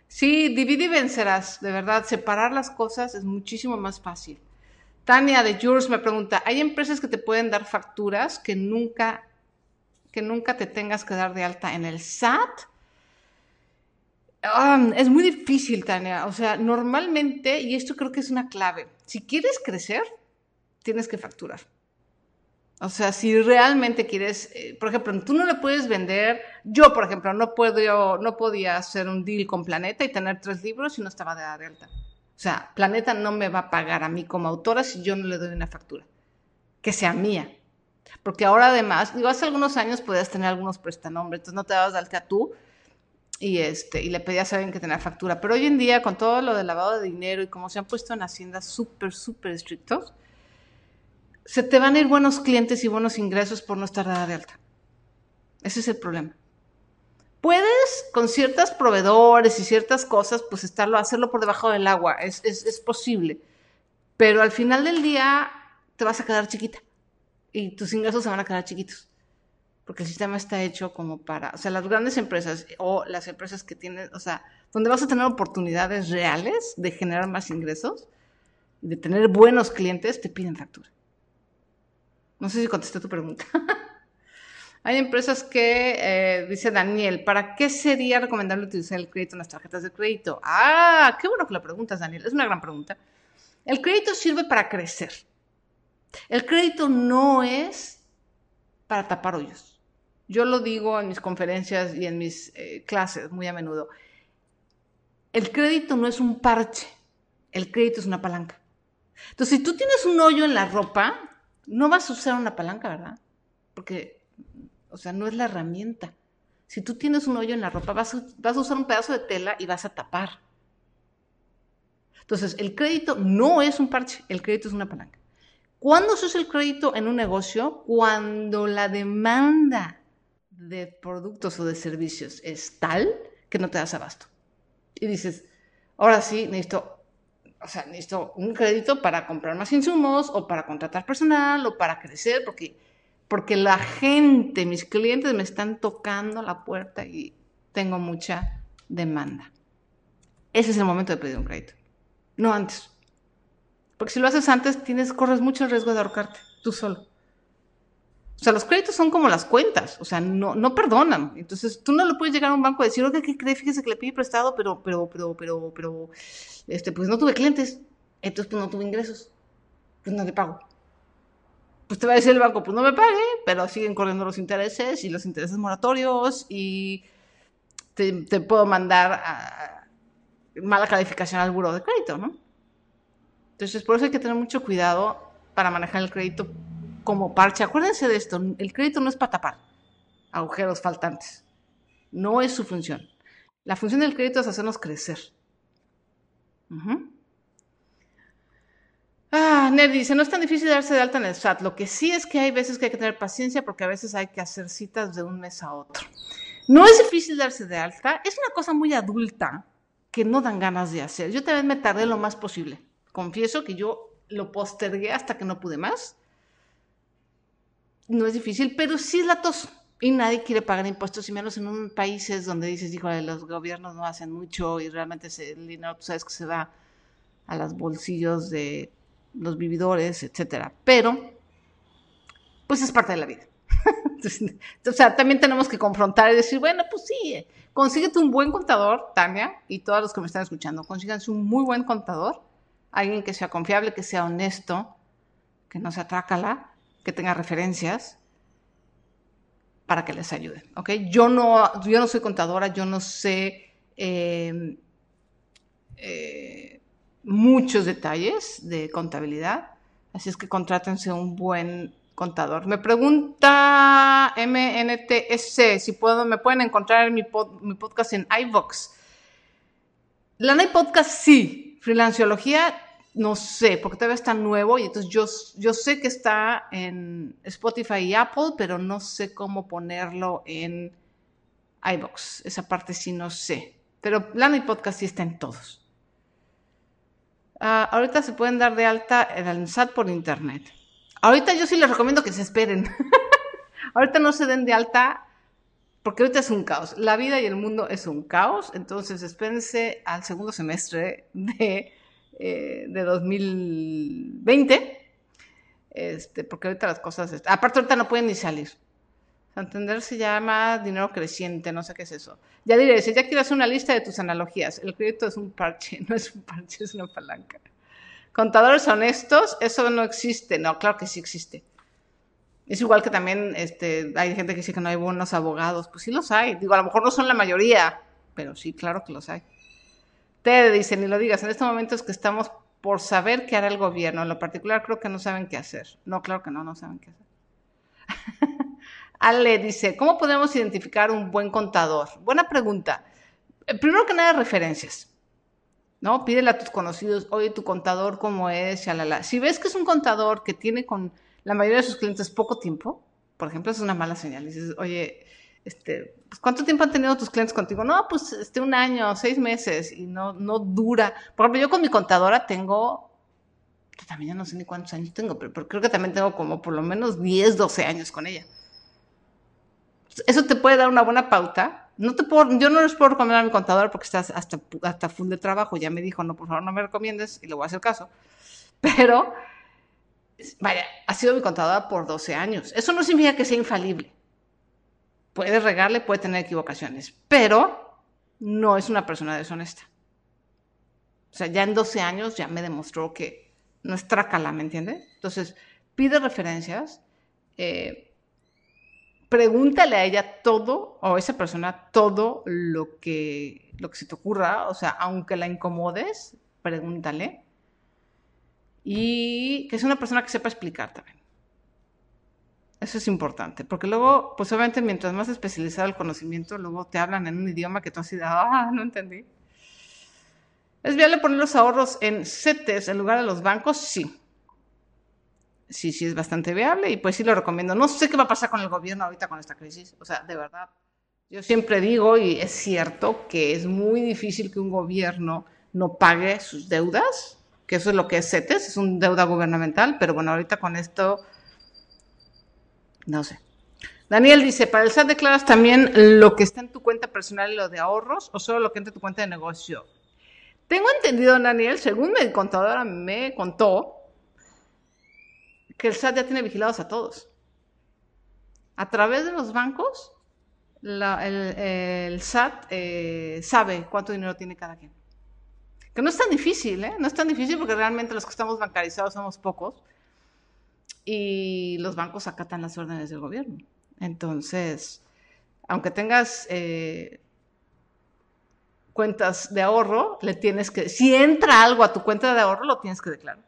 Sí, divide y vencerás, de verdad, separar las cosas es muchísimo más fácil. Tania de Jules me pregunta, ¿hay empresas que te pueden dar facturas que nunca, que nunca te tengas que dar de alta en el SAT? Um, es muy difícil, Tania. O sea, normalmente, y esto creo que es una clave, si quieres crecer, tienes que facturar. O sea, si realmente quieres, eh, por ejemplo, tú no le puedes vender, yo por ejemplo, no, puedo, no podía hacer un deal con Planeta y tener tres libros si no estaba de alta. O sea, Planeta no me va a pagar a mí como autora si yo no le doy una factura, que sea mía. Porque ahora además, digo, hace algunos años podías tener algunos prestanombres, entonces no te dabas de alta tú y, este, y le pedías a alguien que tenía factura. Pero hoy en día, con todo lo del lavado de dinero y como se han puesto en haciendas súper, súper estrictos, se te van a ir buenos clientes y buenos ingresos por no estar dada de alta. Ese es el problema. Puedes con ciertos proveedores y ciertas cosas, pues estarlo, hacerlo por debajo del agua, es, es, es posible. Pero al final del día te vas a quedar chiquita y tus ingresos se van a quedar chiquitos. Porque el sistema está hecho como para, o sea, las grandes empresas o las empresas que tienen, o sea, donde vas a tener oportunidades reales de generar más ingresos, de tener buenos clientes, te piden factura. No sé si contesté tu pregunta. Hay empresas que, eh, dice Daniel, ¿para qué sería recomendable utilizar el crédito en las tarjetas de crédito? Ah, qué bueno que lo preguntas, Daniel. Es una gran pregunta. El crédito sirve para crecer. El crédito no es para tapar hoyos. Yo lo digo en mis conferencias y en mis eh, clases muy a menudo. El crédito no es un parche, el crédito es una palanca. Entonces, si tú tienes un hoyo en la ropa, no vas a usar una palanca, ¿verdad? Porque o sea, no es la herramienta. Si tú tienes un hoyo en la ropa, vas a, usar un pedazo de tela y vas a tapar. Entonces, el crédito no es un parche, el crédito es una palanca. ¿Cuándo se usa el crédito en un negocio? Cuando la demanda de productos o de servicios es tal que no te das abasto. Y dices, ahora sí, necesito, o sea, necesito un crédito para comprar más insumos o para contratar personal o para crecer, porque porque la gente, mis clientes me están tocando la puerta y tengo mucha demanda. Ese es el momento de pedir un crédito, no antes. Porque si lo haces antes, tienes, corres mucho riesgo de ahorcarte, tú solo. O sea, los créditos son como las cuentas, o sea, no, no perdonan. Entonces, tú no le puedes llegar a un banco y decir, oye, ¿qué? Fíjese que le pide prestado, pero, pero, pero, pero, pero, este, pues no tuve clientes, entonces pues no tuve ingresos, pues no le pago pues te va a decir el banco, pues no me pague, pero siguen corriendo los intereses y los intereses moratorios y te, puedo mandar a mala calificación al buro de crédito, ¿no? Entonces, por eso hay que tener mucho cuidado para manejar el crédito como parche. Acuérdense de esto, el crédito no es para tapar agujeros faltantes. No es su función. La función del crédito es hacernos crecer. Ah, Ned dice, no es tan difícil darse de alta en el SAT. Lo que sí es que hay veces que hay que tener paciencia porque a veces hay que hacer citas de un mes a otro. No es difícil darse de alta, es una cosa muy adulta que no dan ganas de hacer. Yo también me tardé lo más posible. Confieso que yo lo postergué hasta que no pude más. No es difícil, pero sí es latoso. Y nadie quiere pagar impuestos, y menos en un países donde dices, híjole, los gobiernos no hacen mucho y realmente el dinero, tú sabes que se va a los bolsillos de los vividores, etcétera. Pero, pues es parte de la vida. o sea, también tenemos que confrontar y decir, bueno, pues sí, consíguete un buen contador, Tania, y todos los que me están escuchando, consíganse un muy buen contador, alguien que sea confiable, que sea honesto, que no sea trácala, que tenga referencias para que les ayude, ¿ok? Yo no, yo no soy contadora, yo no sé eh, eh, muchos detalles de contabilidad, así es que contrátense un buen contador. Me pregunta MNTS si puedo, me pueden encontrar en mi, podcast en iVox. La Podcast sí, Freelanciología no sé, porque todavía está nuevo y entonces yo, yo sé que está en Spotify y Apple, pero no sé cómo ponerlo en iVox. Esa parte sí no sé. Pero Lana Podcast sí está en todos. Ah, ahorita se pueden dar de alta en el SAT por internet. Ahorita yo sí les recomiendo que se esperen. ahorita no se den de alta porque ahorita es un caos. La vida y el mundo es un caos. Entonces espérense al segundo semestre de, eh, de 2020. Este, porque ahorita las cosas... Aparte ahorita no pueden ni salir. Santander se llama dinero creciente, no sé qué es eso. Ya diré, si ya quiero hacer una lista de tus analogías. El crédito es un parche, no es un parche, es una palanca. Contadores honestos, eso no existe. No, claro que sí existe. Es igual que también este, hay gente que dice que no hay buenos abogados. Pues sí los hay. Digo, a lo mejor no son la mayoría, pero sí, claro que los hay. Te dicen, ni lo digas, en este momento es que estamos por saber qué hará el gobierno. En lo particular creo que no saben qué hacer. No, claro que no, no saben qué hacer. Ale dice, ¿cómo podemos identificar un buen contador? Buena pregunta. Eh, primero que nada, referencias. ¿No? Pídele a tus conocidos, oye, tu contador, ¿cómo es? Si ves que es un contador que tiene con la mayoría de sus clientes poco tiempo, por ejemplo, es una mala señal. Dices, oye, este, pues, ¿cuánto tiempo han tenido tus clientes contigo? No, pues este, un año, seis meses, y no, no dura. Por ejemplo, yo con mi contadora tengo, también ya no sé ni cuántos años tengo, pero, pero creo que también tengo como por lo menos 10, 12 años con ella eso te puede dar una buena pauta. No te puedo, yo no les puedo recomendar a mi contador porque estás hasta, hasta full de trabajo. Ya me dijo, no, por favor, no me recomiendes y le voy a hacer caso. Pero, vaya, ha sido mi contadora por 12 años. Eso no significa que sea infalible. Puede regarle, puede tener equivocaciones, pero no es una persona deshonesta. O sea, ya en 12 años ya me demostró que no es trácala, ¿me entiendes? Entonces, pide referencias. Eh, pregúntale a ella todo, o a esa persona todo lo que, lo que se te ocurra, o sea, aunque la incomodes, pregúntale. Y que es una persona que sepa explicar también. Eso es importante, porque luego, pues obviamente mientras más especializado el conocimiento, luego te hablan en un idioma que tú has sido, ah, no entendí. ¿Es viable poner los ahorros en CETES en lugar de los bancos? Sí sí, sí es bastante viable y pues sí lo recomiendo. No sé qué va a pasar con el gobierno ahorita con esta crisis. O sea, de verdad, yo siempre digo, y es cierto, que es muy difícil que un gobierno no pague sus deudas, que eso es lo que es CETES, es una deuda gubernamental, pero bueno, ahorita con esto, no sé. Daniel dice, para el SAT declaras también lo que está en tu cuenta personal y lo de ahorros o solo lo que entra en tu cuenta de negocio. Tengo entendido, Daniel, según mi contadora me contó, que el SAT ya tiene vigilados a todos. A través de los bancos, el, SAT eh, sabe cuánto dinero tiene cada quien. Que no es tan difícil, ¿eh? No es tan difícil porque realmente los que estamos bancarizados somos pocos y los bancos acatan las órdenes del gobierno. Entonces, aunque tengas eh, cuentas de ahorro, le tienes que, si entra algo a tu cuenta de ahorro, lo tienes que declarar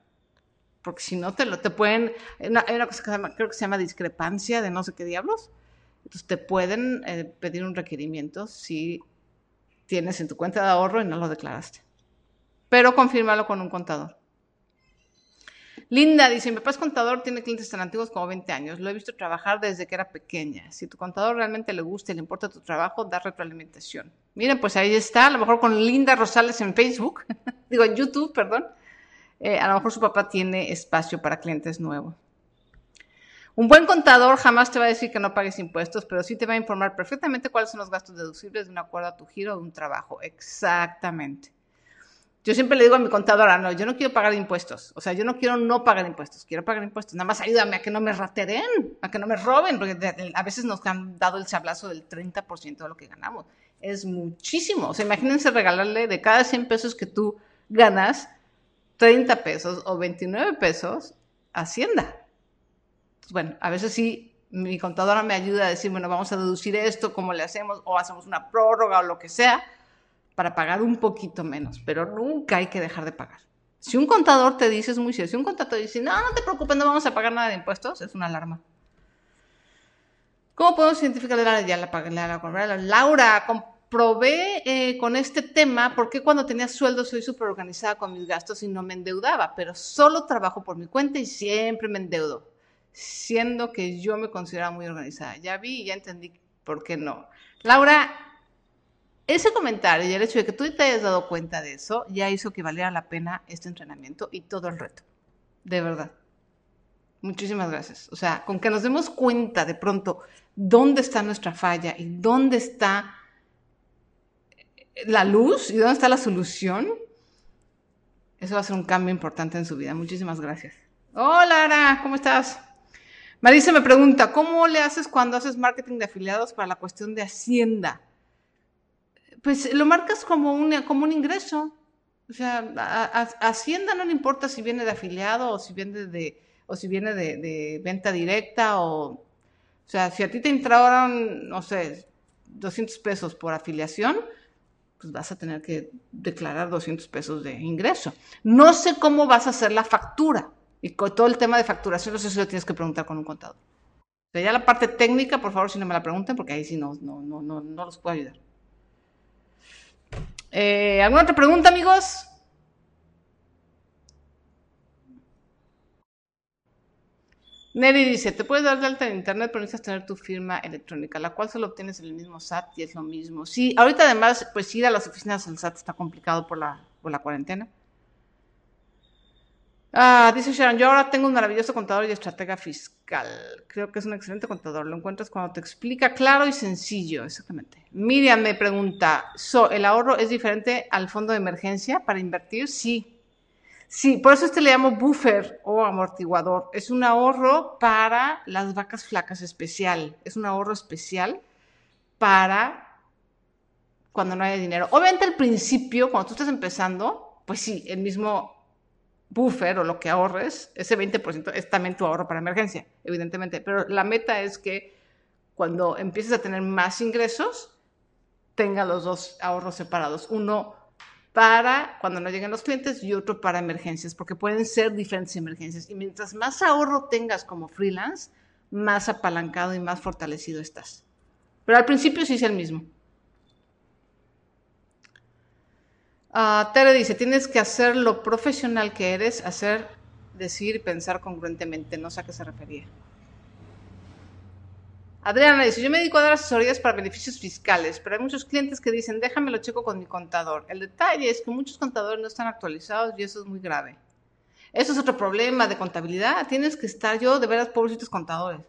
porque si no te lo te pueden, hay una, cosa que se llama, creo que se llama discrepancia de no sé qué diablos, entonces te pueden eh, pedir un requerimiento si tienes en tu cuenta de ahorro y no lo declaraste. Pero confírmalo con un contador. Linda dice, mi papá es contador, tiene clientes tan antiguos como 20 años. Lo he visto trabajar desde que era pequeña. Si tu contador realmente le gusta y le importa tu trabajo, da retroalimentación. Miren, pues ahí está, a lo mejor con Linda Rosales en Facebook, digo en YouTube, perdón. Eh, a lo mejor su papá tiene espacio para clientes nuevos. Un buen contador jamás te va a decir que no pagues impuestos, pero sí te va a informar perfectamente cuáles son los gastos deducibles de un acuerdo a tu giro de un trabajo. Exactamente. Yo siempre le digo a mi contadora, no, yo no quiero pagar impuestos. O sea, yo no quiero no pagar impuestos, quiero pagar impuestos. Nada más ayúdame a que no me rateren, a que no me roben, porque a veces nos han dado el sablazo del 30% de lo que ganamos. Es muchísimo. O sea, imagínense regalarle de cada 100 pesos que tú ganas, 30 pesos o 29 pesos, Hacienda. bueno, a veces sí, mi contadora me ayuda a decir, bueno, vamos a deducir esto, cómo le hacemos, o hacemos una prórroga o lo que sea, para pagar un poquito menos, pero nunca hay que dejar de pagar. Si un contador te dice, es muy serio, si un contador dice, no, no te preocupes, no vamos a pagar nada de impuestos, es una alarma. ¿Cómo podemos identificar la ya la, la, la, Laura, probé eh, con este tema porque cuando tenía sueldo soy súper organizada con mis gastos y no me endeudaba, pero solo trabajo por mi cuenta y siempre me endeudo, siendo que yo me consideraba muy organizada. Ya vi y ya entendí por qué no. Laura, ese comentario y el hecho de que tú te hayas dado cuenta de eso ya hizo que valiera la pena este entrenamiento y todo el reto. De verdad. Muchísimas gracias. O sea, con que nos demos cuenta de pronto dónde está nuestra falla y dónde está la luz y dónde está la solución, eso va a ser un cambio importante en su vida. Muchísimas gracias. Hola, Ara, ¿cómo estás? Marisa me pregunta, ¿cómo le haces cuando haces marketing de afiliados para la cuestión de Hacienda? Pues lo marcas como un, como un ingreso. O sea, a, Hacienda no le importa si viene de afiliado o si viene de, o si viene de, de venta directa o... O sea, si a ti te entraron, no sé, 200 pesos por afiliación, pues vas a tener que declarar 200 pesos de ingreso. No sé cómo vas a hacer la factura. Y con todo el tema de facturación, no sé si lo tienes que preguntar con un contador. O sea, ya la parte técnica, por favor, si no me la pregunten, porque ahí sí no, no, no, no, no los puedo ayudar. Eh, ¿Alguna otra pregunta, amigos? Nelly dice, te puedes dar de alta en internet, pero necesitas tener tu firma electrónica, la cual solo obtienes en el mismo SAT y es lo mismo. Sí, ahorita además, pues ir a las oficinas del SAT está complicado por la, por la cuarentena. Ah, dice Sharon, yo ahora tengo un maravilloso contador y estratega fiscal. Creo que es un excelente contador. Lo encuentras cuando te explica claro y sencillo, exactamente. Miriam me pregunta, ¿el ahorro es diferente al fondo de emergencia para invertir? Sí. Sí, por eso este le llamo buffer o amortiguador. Es un ahorro para las vacas flacas especial. Es un ahorro especial para cuando no haya dinero. Obviamente al principio, cuando tú estás empezando, pues sí, el mismo buffer o lo que ahorres, ese 20% es también tu ahorro para emergencia, evidentemente. Pero la meta es que cuando empieces a tener más ingresos, tenga los dos ahorros separados. Uno para cuando no lleguen los clientes y otro para emergencias, porque pueden ser diferentes emergencias. Y mientras más ahorro tengas como freelance, más apalancado y más fortalecido estás. Pero al principio sí es el mismo. Uh, Tere dice, tienes que hacer lo profesional que eres, hacer, decir pensar congruentemente. No sé a qué se refería. Adriana dice, yo me dedico a dar asesorías para beneficios fiscales, pero hay muchos clientes que dicen, déjame checo con mi contador. El detalle es que muchos contadores no están actualizados y eso es muy grave. Eso es otro problema de contabilidad. Tienes que estar yo, de veras, pobrecitos contadores.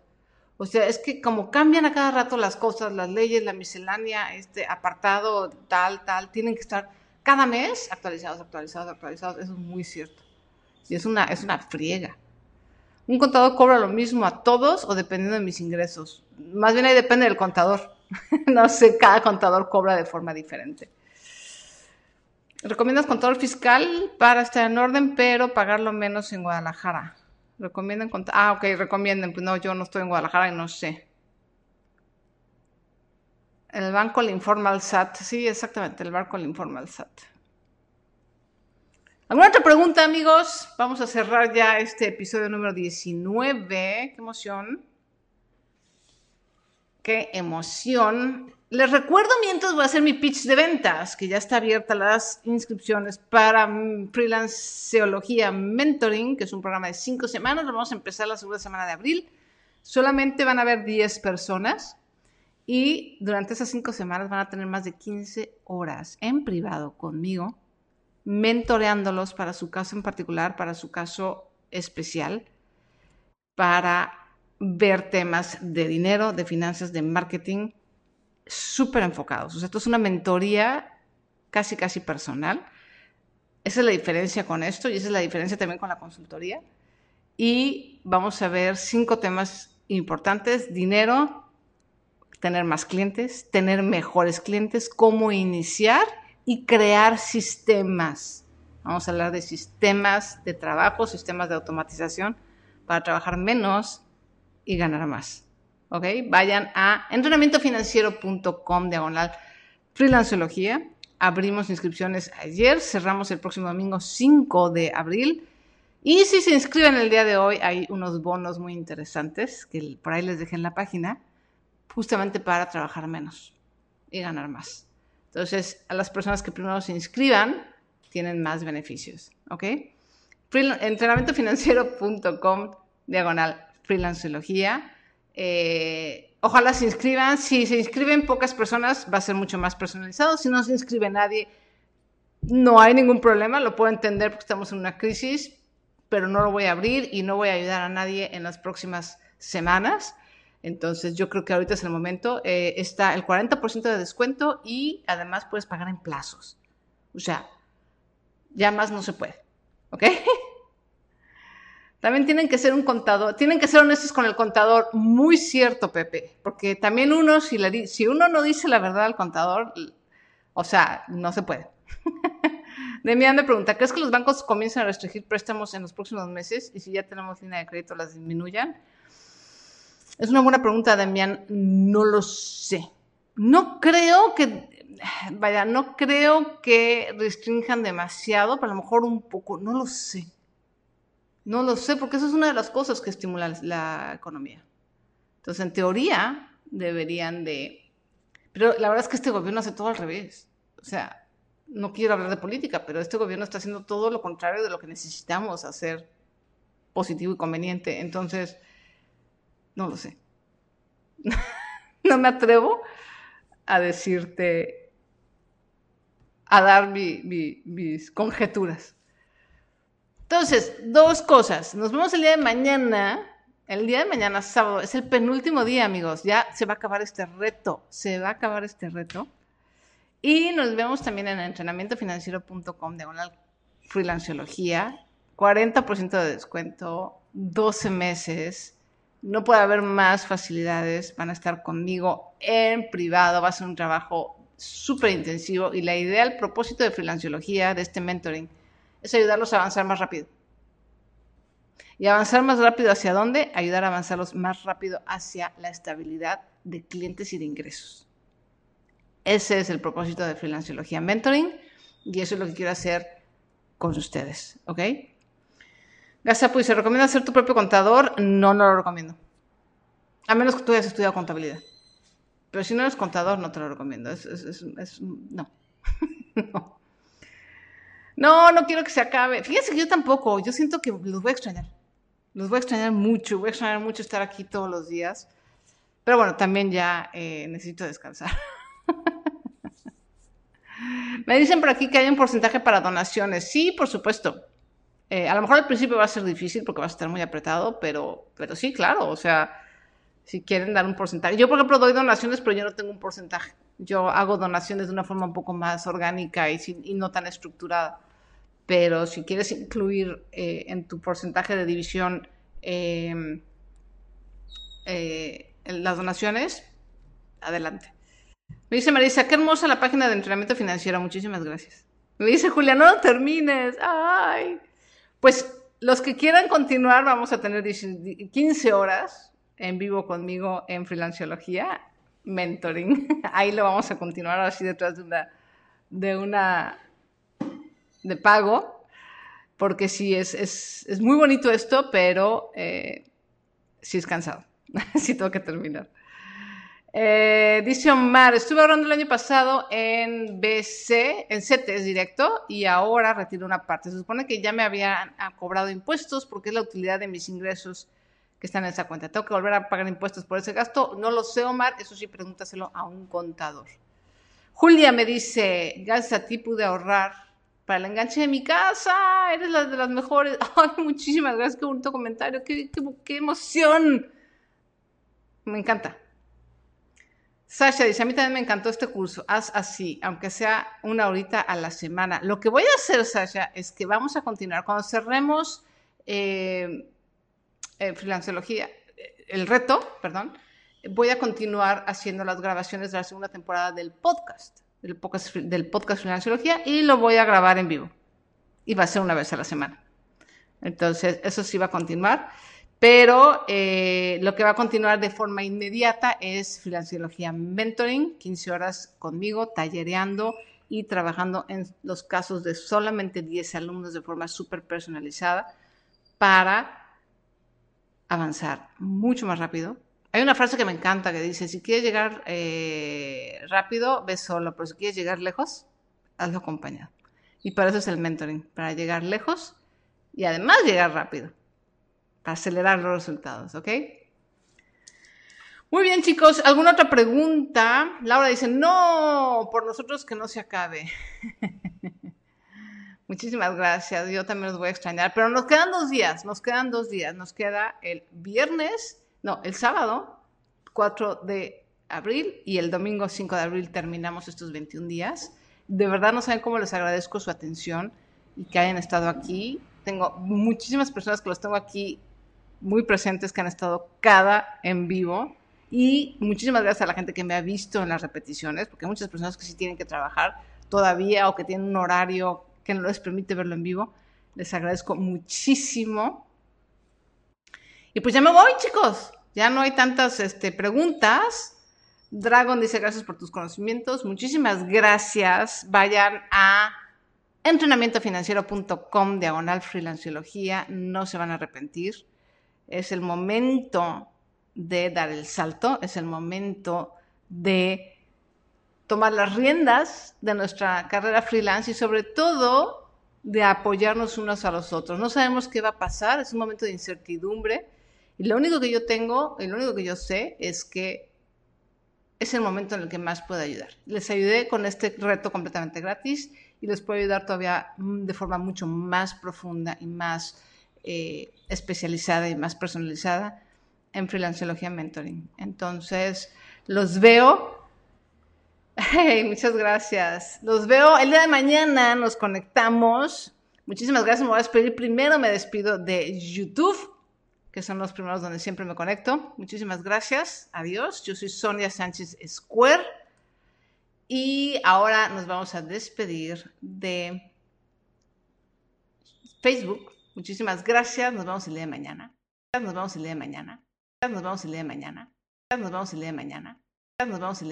O sea, es que como cambian a cada rato las cosas, las leyes, la miscelánea, este apartado, tal, tal, tienen que estar cada mes actualizados, actualizados, actualizados. Eso es muy cierto. Y es una, es una friega. ¿Un contador cobra lo mismo a todos o dependiendo de mis ingresos? Más bien ahí depende del contador. no sé, cada contador cobra de forma diferente. ¿Recomiendas contador fiscal para estar en orden, pero pagarlo menos en Guadalajara? ¿Recomiendan contador? Ah, ok, recomienden. Pues no, yo no estoy en Guadalajara y no sé. El banco le informa al SAT. Sí, exactamente, el banco le informa al SAT. ¿Alguna otra pregunta, amigos? Vamos a cerrar ya este episodio número 19. ¡Qué emoción! ¡Qué emoción! Les recuerdo mientras voy a hacer mi pitch de ventas, que ya está abierta las inscripciones para Freelanceología Mentoring, que es un programa de cinco semanas. Lo vamos a empezar la segunda semana de abril. Solamente van a haber 10 personas. Y durante esas cinco semanas van a tener más de 15 horas en privado conmigo, mentoreándolos para su caso en particular, para su caso especial, para ver temas de dinero, de finanzas, de marketing, súper enfocados. O sea, esto es una mentoría casi, casi personal. Esa es la diferencia con esto y esa es la diferencia también con la consultoría. Y vamos a ver cinco temas importantes, dinero, tener más clientes, tener mejores clientes, cómo iniciar y crear sistemas. Vamos a hablar de sistemas de trabajo, sistemas de automatización para trabajar menos y ganar más. ¿Ok? Vayan a entrenamientofinanciero.com diagonal freelanceología. Abrimos inscripciones ayer, cerramos el próximo domingo 5 de abril. Y si se inscriben el día de hoy, hay unos bonos muy interesantes que por ahí les dejé en la página justamente para trabajar menos y ganar más. Entonces, a las personas que primero se inscriban, tienen más beneficios, ¿ok? Entrenamientofinanciero.com, diagonal, freelanceología. Eh, ojalá se inscriban. Si se inscriben pocas personas, va a ser mucho más personalizado. Si no se inscribe nadie, no hay ningún problema. Lo puedo entender porque estamos en una crisis, pero no lo voy a abrir y no voy a ayudar a nadie en las próximas semanas. Entonces yo creo que ahorita es el momento. Eh, está el 40% de descuento y además puedes pagar en plazos. O sea, ya más no se puede. ¿Ok? También tienen que ser un contador, tienen que ser honestos con el contador. Muy cierto, Pepe. Porque también uno, si, si uno no dice la verdad al contador, o sea, no se puede. Demian me pregunta, ¿crees que los bancos comienzan a restringir préstamos en los próximos meses y si ya tenemos línea de crédito las disminuyan? Es una buena pregunta, Damián. No lo sé. No creo que, vaya, no creo que restrinjan demasiado, pero a lo mejor un poco, no lo sé. No lo sé, porque eso es una de las cosas que estimula la economía. Entonces, en teoría, deberían de... Pero la verdad es que este gobierno hace todo al revés. O sea, no quiero hablar de política, pero este gobierno está haciendo todo lo contrario de lo que necesitamos hacer positivo y conveniente. Entonces, no lo sé. no me atrevo a decirte, a dar mis conjeturas. Entonces, dos cosas. Nos vemos el día de mañana. El día de mañana, sábado, es el penúltimo día, amigos. Ya se va a acabar este reto. Se va a acabar este reto. Y nos vemos también en entrenamientofinanciero.com de una freelanciología. 40% de descuento, 12 meses. No puede haber más facilidades. Van a estar conmigo en privado. Va a ser un trabajo súper intensivo. Y la idea, el propósito de freelanciología, de este mentoring, es ayudarlos a avanzar más rápido. Y avanzar más rápido hacia dónde? Ayudar a avanzarlos más rápido hacia la estabilidad de clientes y de ingresos. Ese es el propósito de Freelanciología Mentoring y eso es lo que quiero hacer con ustedes, ¿ok? Gazapu, ¿se recomienda ser tu propio contador? No, no lo recomiendo. A menos que tú hayas estudiado contabilidad. Pero si no eres contador, no te lo recomiendo. Es, no. no. No, no quiero que se acabe. Fíjense que yo tampoco. Yo siento que los voy a extrañar. Los voy a extrañar mucho. Voy a extrañar mucho estar aquí todos los días. Pero bueno, también ya eh, necesito descansar. Me dicen por aquí que hay un porcentaje para donaciones. Sí, por supuesto. Eh, a lo mejor al principio va a ser difícil porque va a estar muy apretado, pero, pero sí, claro. O sea, si quieren dar un porcentaje. Yo, por ejemplo, doy donaciones, pero yo no tengo un porcentaje. Yo hago donaciones de una forma un poco más orgánica y, y no tan estructurada. Pero si quieres incluir eh, en tu porcentaje de división em, eh, las donaciones, adelante. Me dice Marisa, qué hermosa la página de entrenamiento financiero. Muchísimas gracias. Me dice Julia, no termines. Ay. Pues los que quieran continuar, vamos a tener 15 horas en vivo conmigo en Freelanciología, mentoring. Ahí lo vamos a continuar así detrás de una, de pago, porque sí, es, es, muy bonito esto, pero eh, sí es cansado. sí tengo que terminar. Eh, dice Omar, estuve ahorrando el año pasado en BC, en CETES directo, y ahora retiro una parte. Se supone que ya me habían cobrado impuestos porque es la utilidad de mis ingresos que están en esa cuenta. ¿Tengo que volver a pagar impuestos por ese gasto? No lo sé, Omar. Eso sí, pregúntaselo a un contador. Julia me dice, gracias a ti pude ahorrar para el enganche de mi casa. Eres la de las mejores. Ay, muchísimas gracias. Qué bonito comentario. qué emoción. Me encanta. Sasha dice, a mí también me encantó este curso, haz así, aunque sea una horita a la semana. Lo que voy a hacer, Sasha, es que vamos a continuar. Cuando cerremos eh, eh, el reto, perdón, voy a continuar haciendo las grabaciones de la segunda temporada del podcast, del podcast, del podcast y lo voy a grabar en vivo. Y va a ser una vez a la semana. Entonces, eso sí va a continuar. Pero eh, lo que va a continuar de forma inmediata es Financiología Mentoring, 15 horas conmigo, tallereando y trabajando en los casos de solamente 10 alumnos de forma súper personalizada para avanzar mucho más rápido. Hay una frase que me encanta que dice, si quieres llegar eh, rápido, ve solo, pero si quieres llegar lejos, hazlo acompañado. Y para eso es el mentoring, para llegar lejos y además llegar rápido acelerar los resultados, ¿ok? Muy bien, chicos. ¿Alguna otra pregunta? Laura dice, no, por nosotros que no se acabe. Muchísimas gracias. Yo también los voy a extrañar. Pero nos quedan dos días, nos quedan dos días. Nos queda el viernes, no, el sábado 4 de abril y el domingo 5 de abril terminamos estos 21 días. De verdad no saben cómo les agradezco su atención y que hayan estado aquí. Tengo muchísimas personas que los tengo aquí muy presentes que han estado cada en vivo. Y muchísimas gracias a la gente que me ha visto en las repeticiones, porque hay muchas personas que sí tienen que trabajar todavía o que tienen un horario que no les permite verlo en vivo. Les agradezco muchísimo. Y pues ya me voy, chicos. Ya no hay tantas este, preguntas. Dragon dice gracias por tus conocimientos. Muchísimas gracias. Vayan a entrenamientofinanciero.com diagonal freelanciología. No se van a arrepentir es el momento de dar el salto, es el momento de tomar las riendas de nuestra carrera freelance y sobre todo de apoyarnos unos a los otros. No sabemos qué va a pasar, es un momento de incertidumbre y lo único que yo tengo, y lo único que yo sé es que es el momento en el que más puedo ayudar. Les ayudé con este reto completamente gratis y les puedo ayudar todavía de forma mucho más profunda y más eh, especializada y más personalizada en Freelanceología Mentoring. Entonces, los veo. muchas gracias. Los veo el día de mañana, nos conectamos. Muchísimas gracias. Me voy a despedir. Primero me despido de YouTube que son los primeros donde siempre me conecto. Muchísimas gracias. Adiós. Yo soy Sonia Sánchez Square. Y ahora nos vamos a despedir de Facebook. Muchísimas gracias. Nos vemos el día de mañana. Nos vemos el día de mañana. Nos vemos el día de mañana. Nos vemos el día de mañana. Nos vemos el día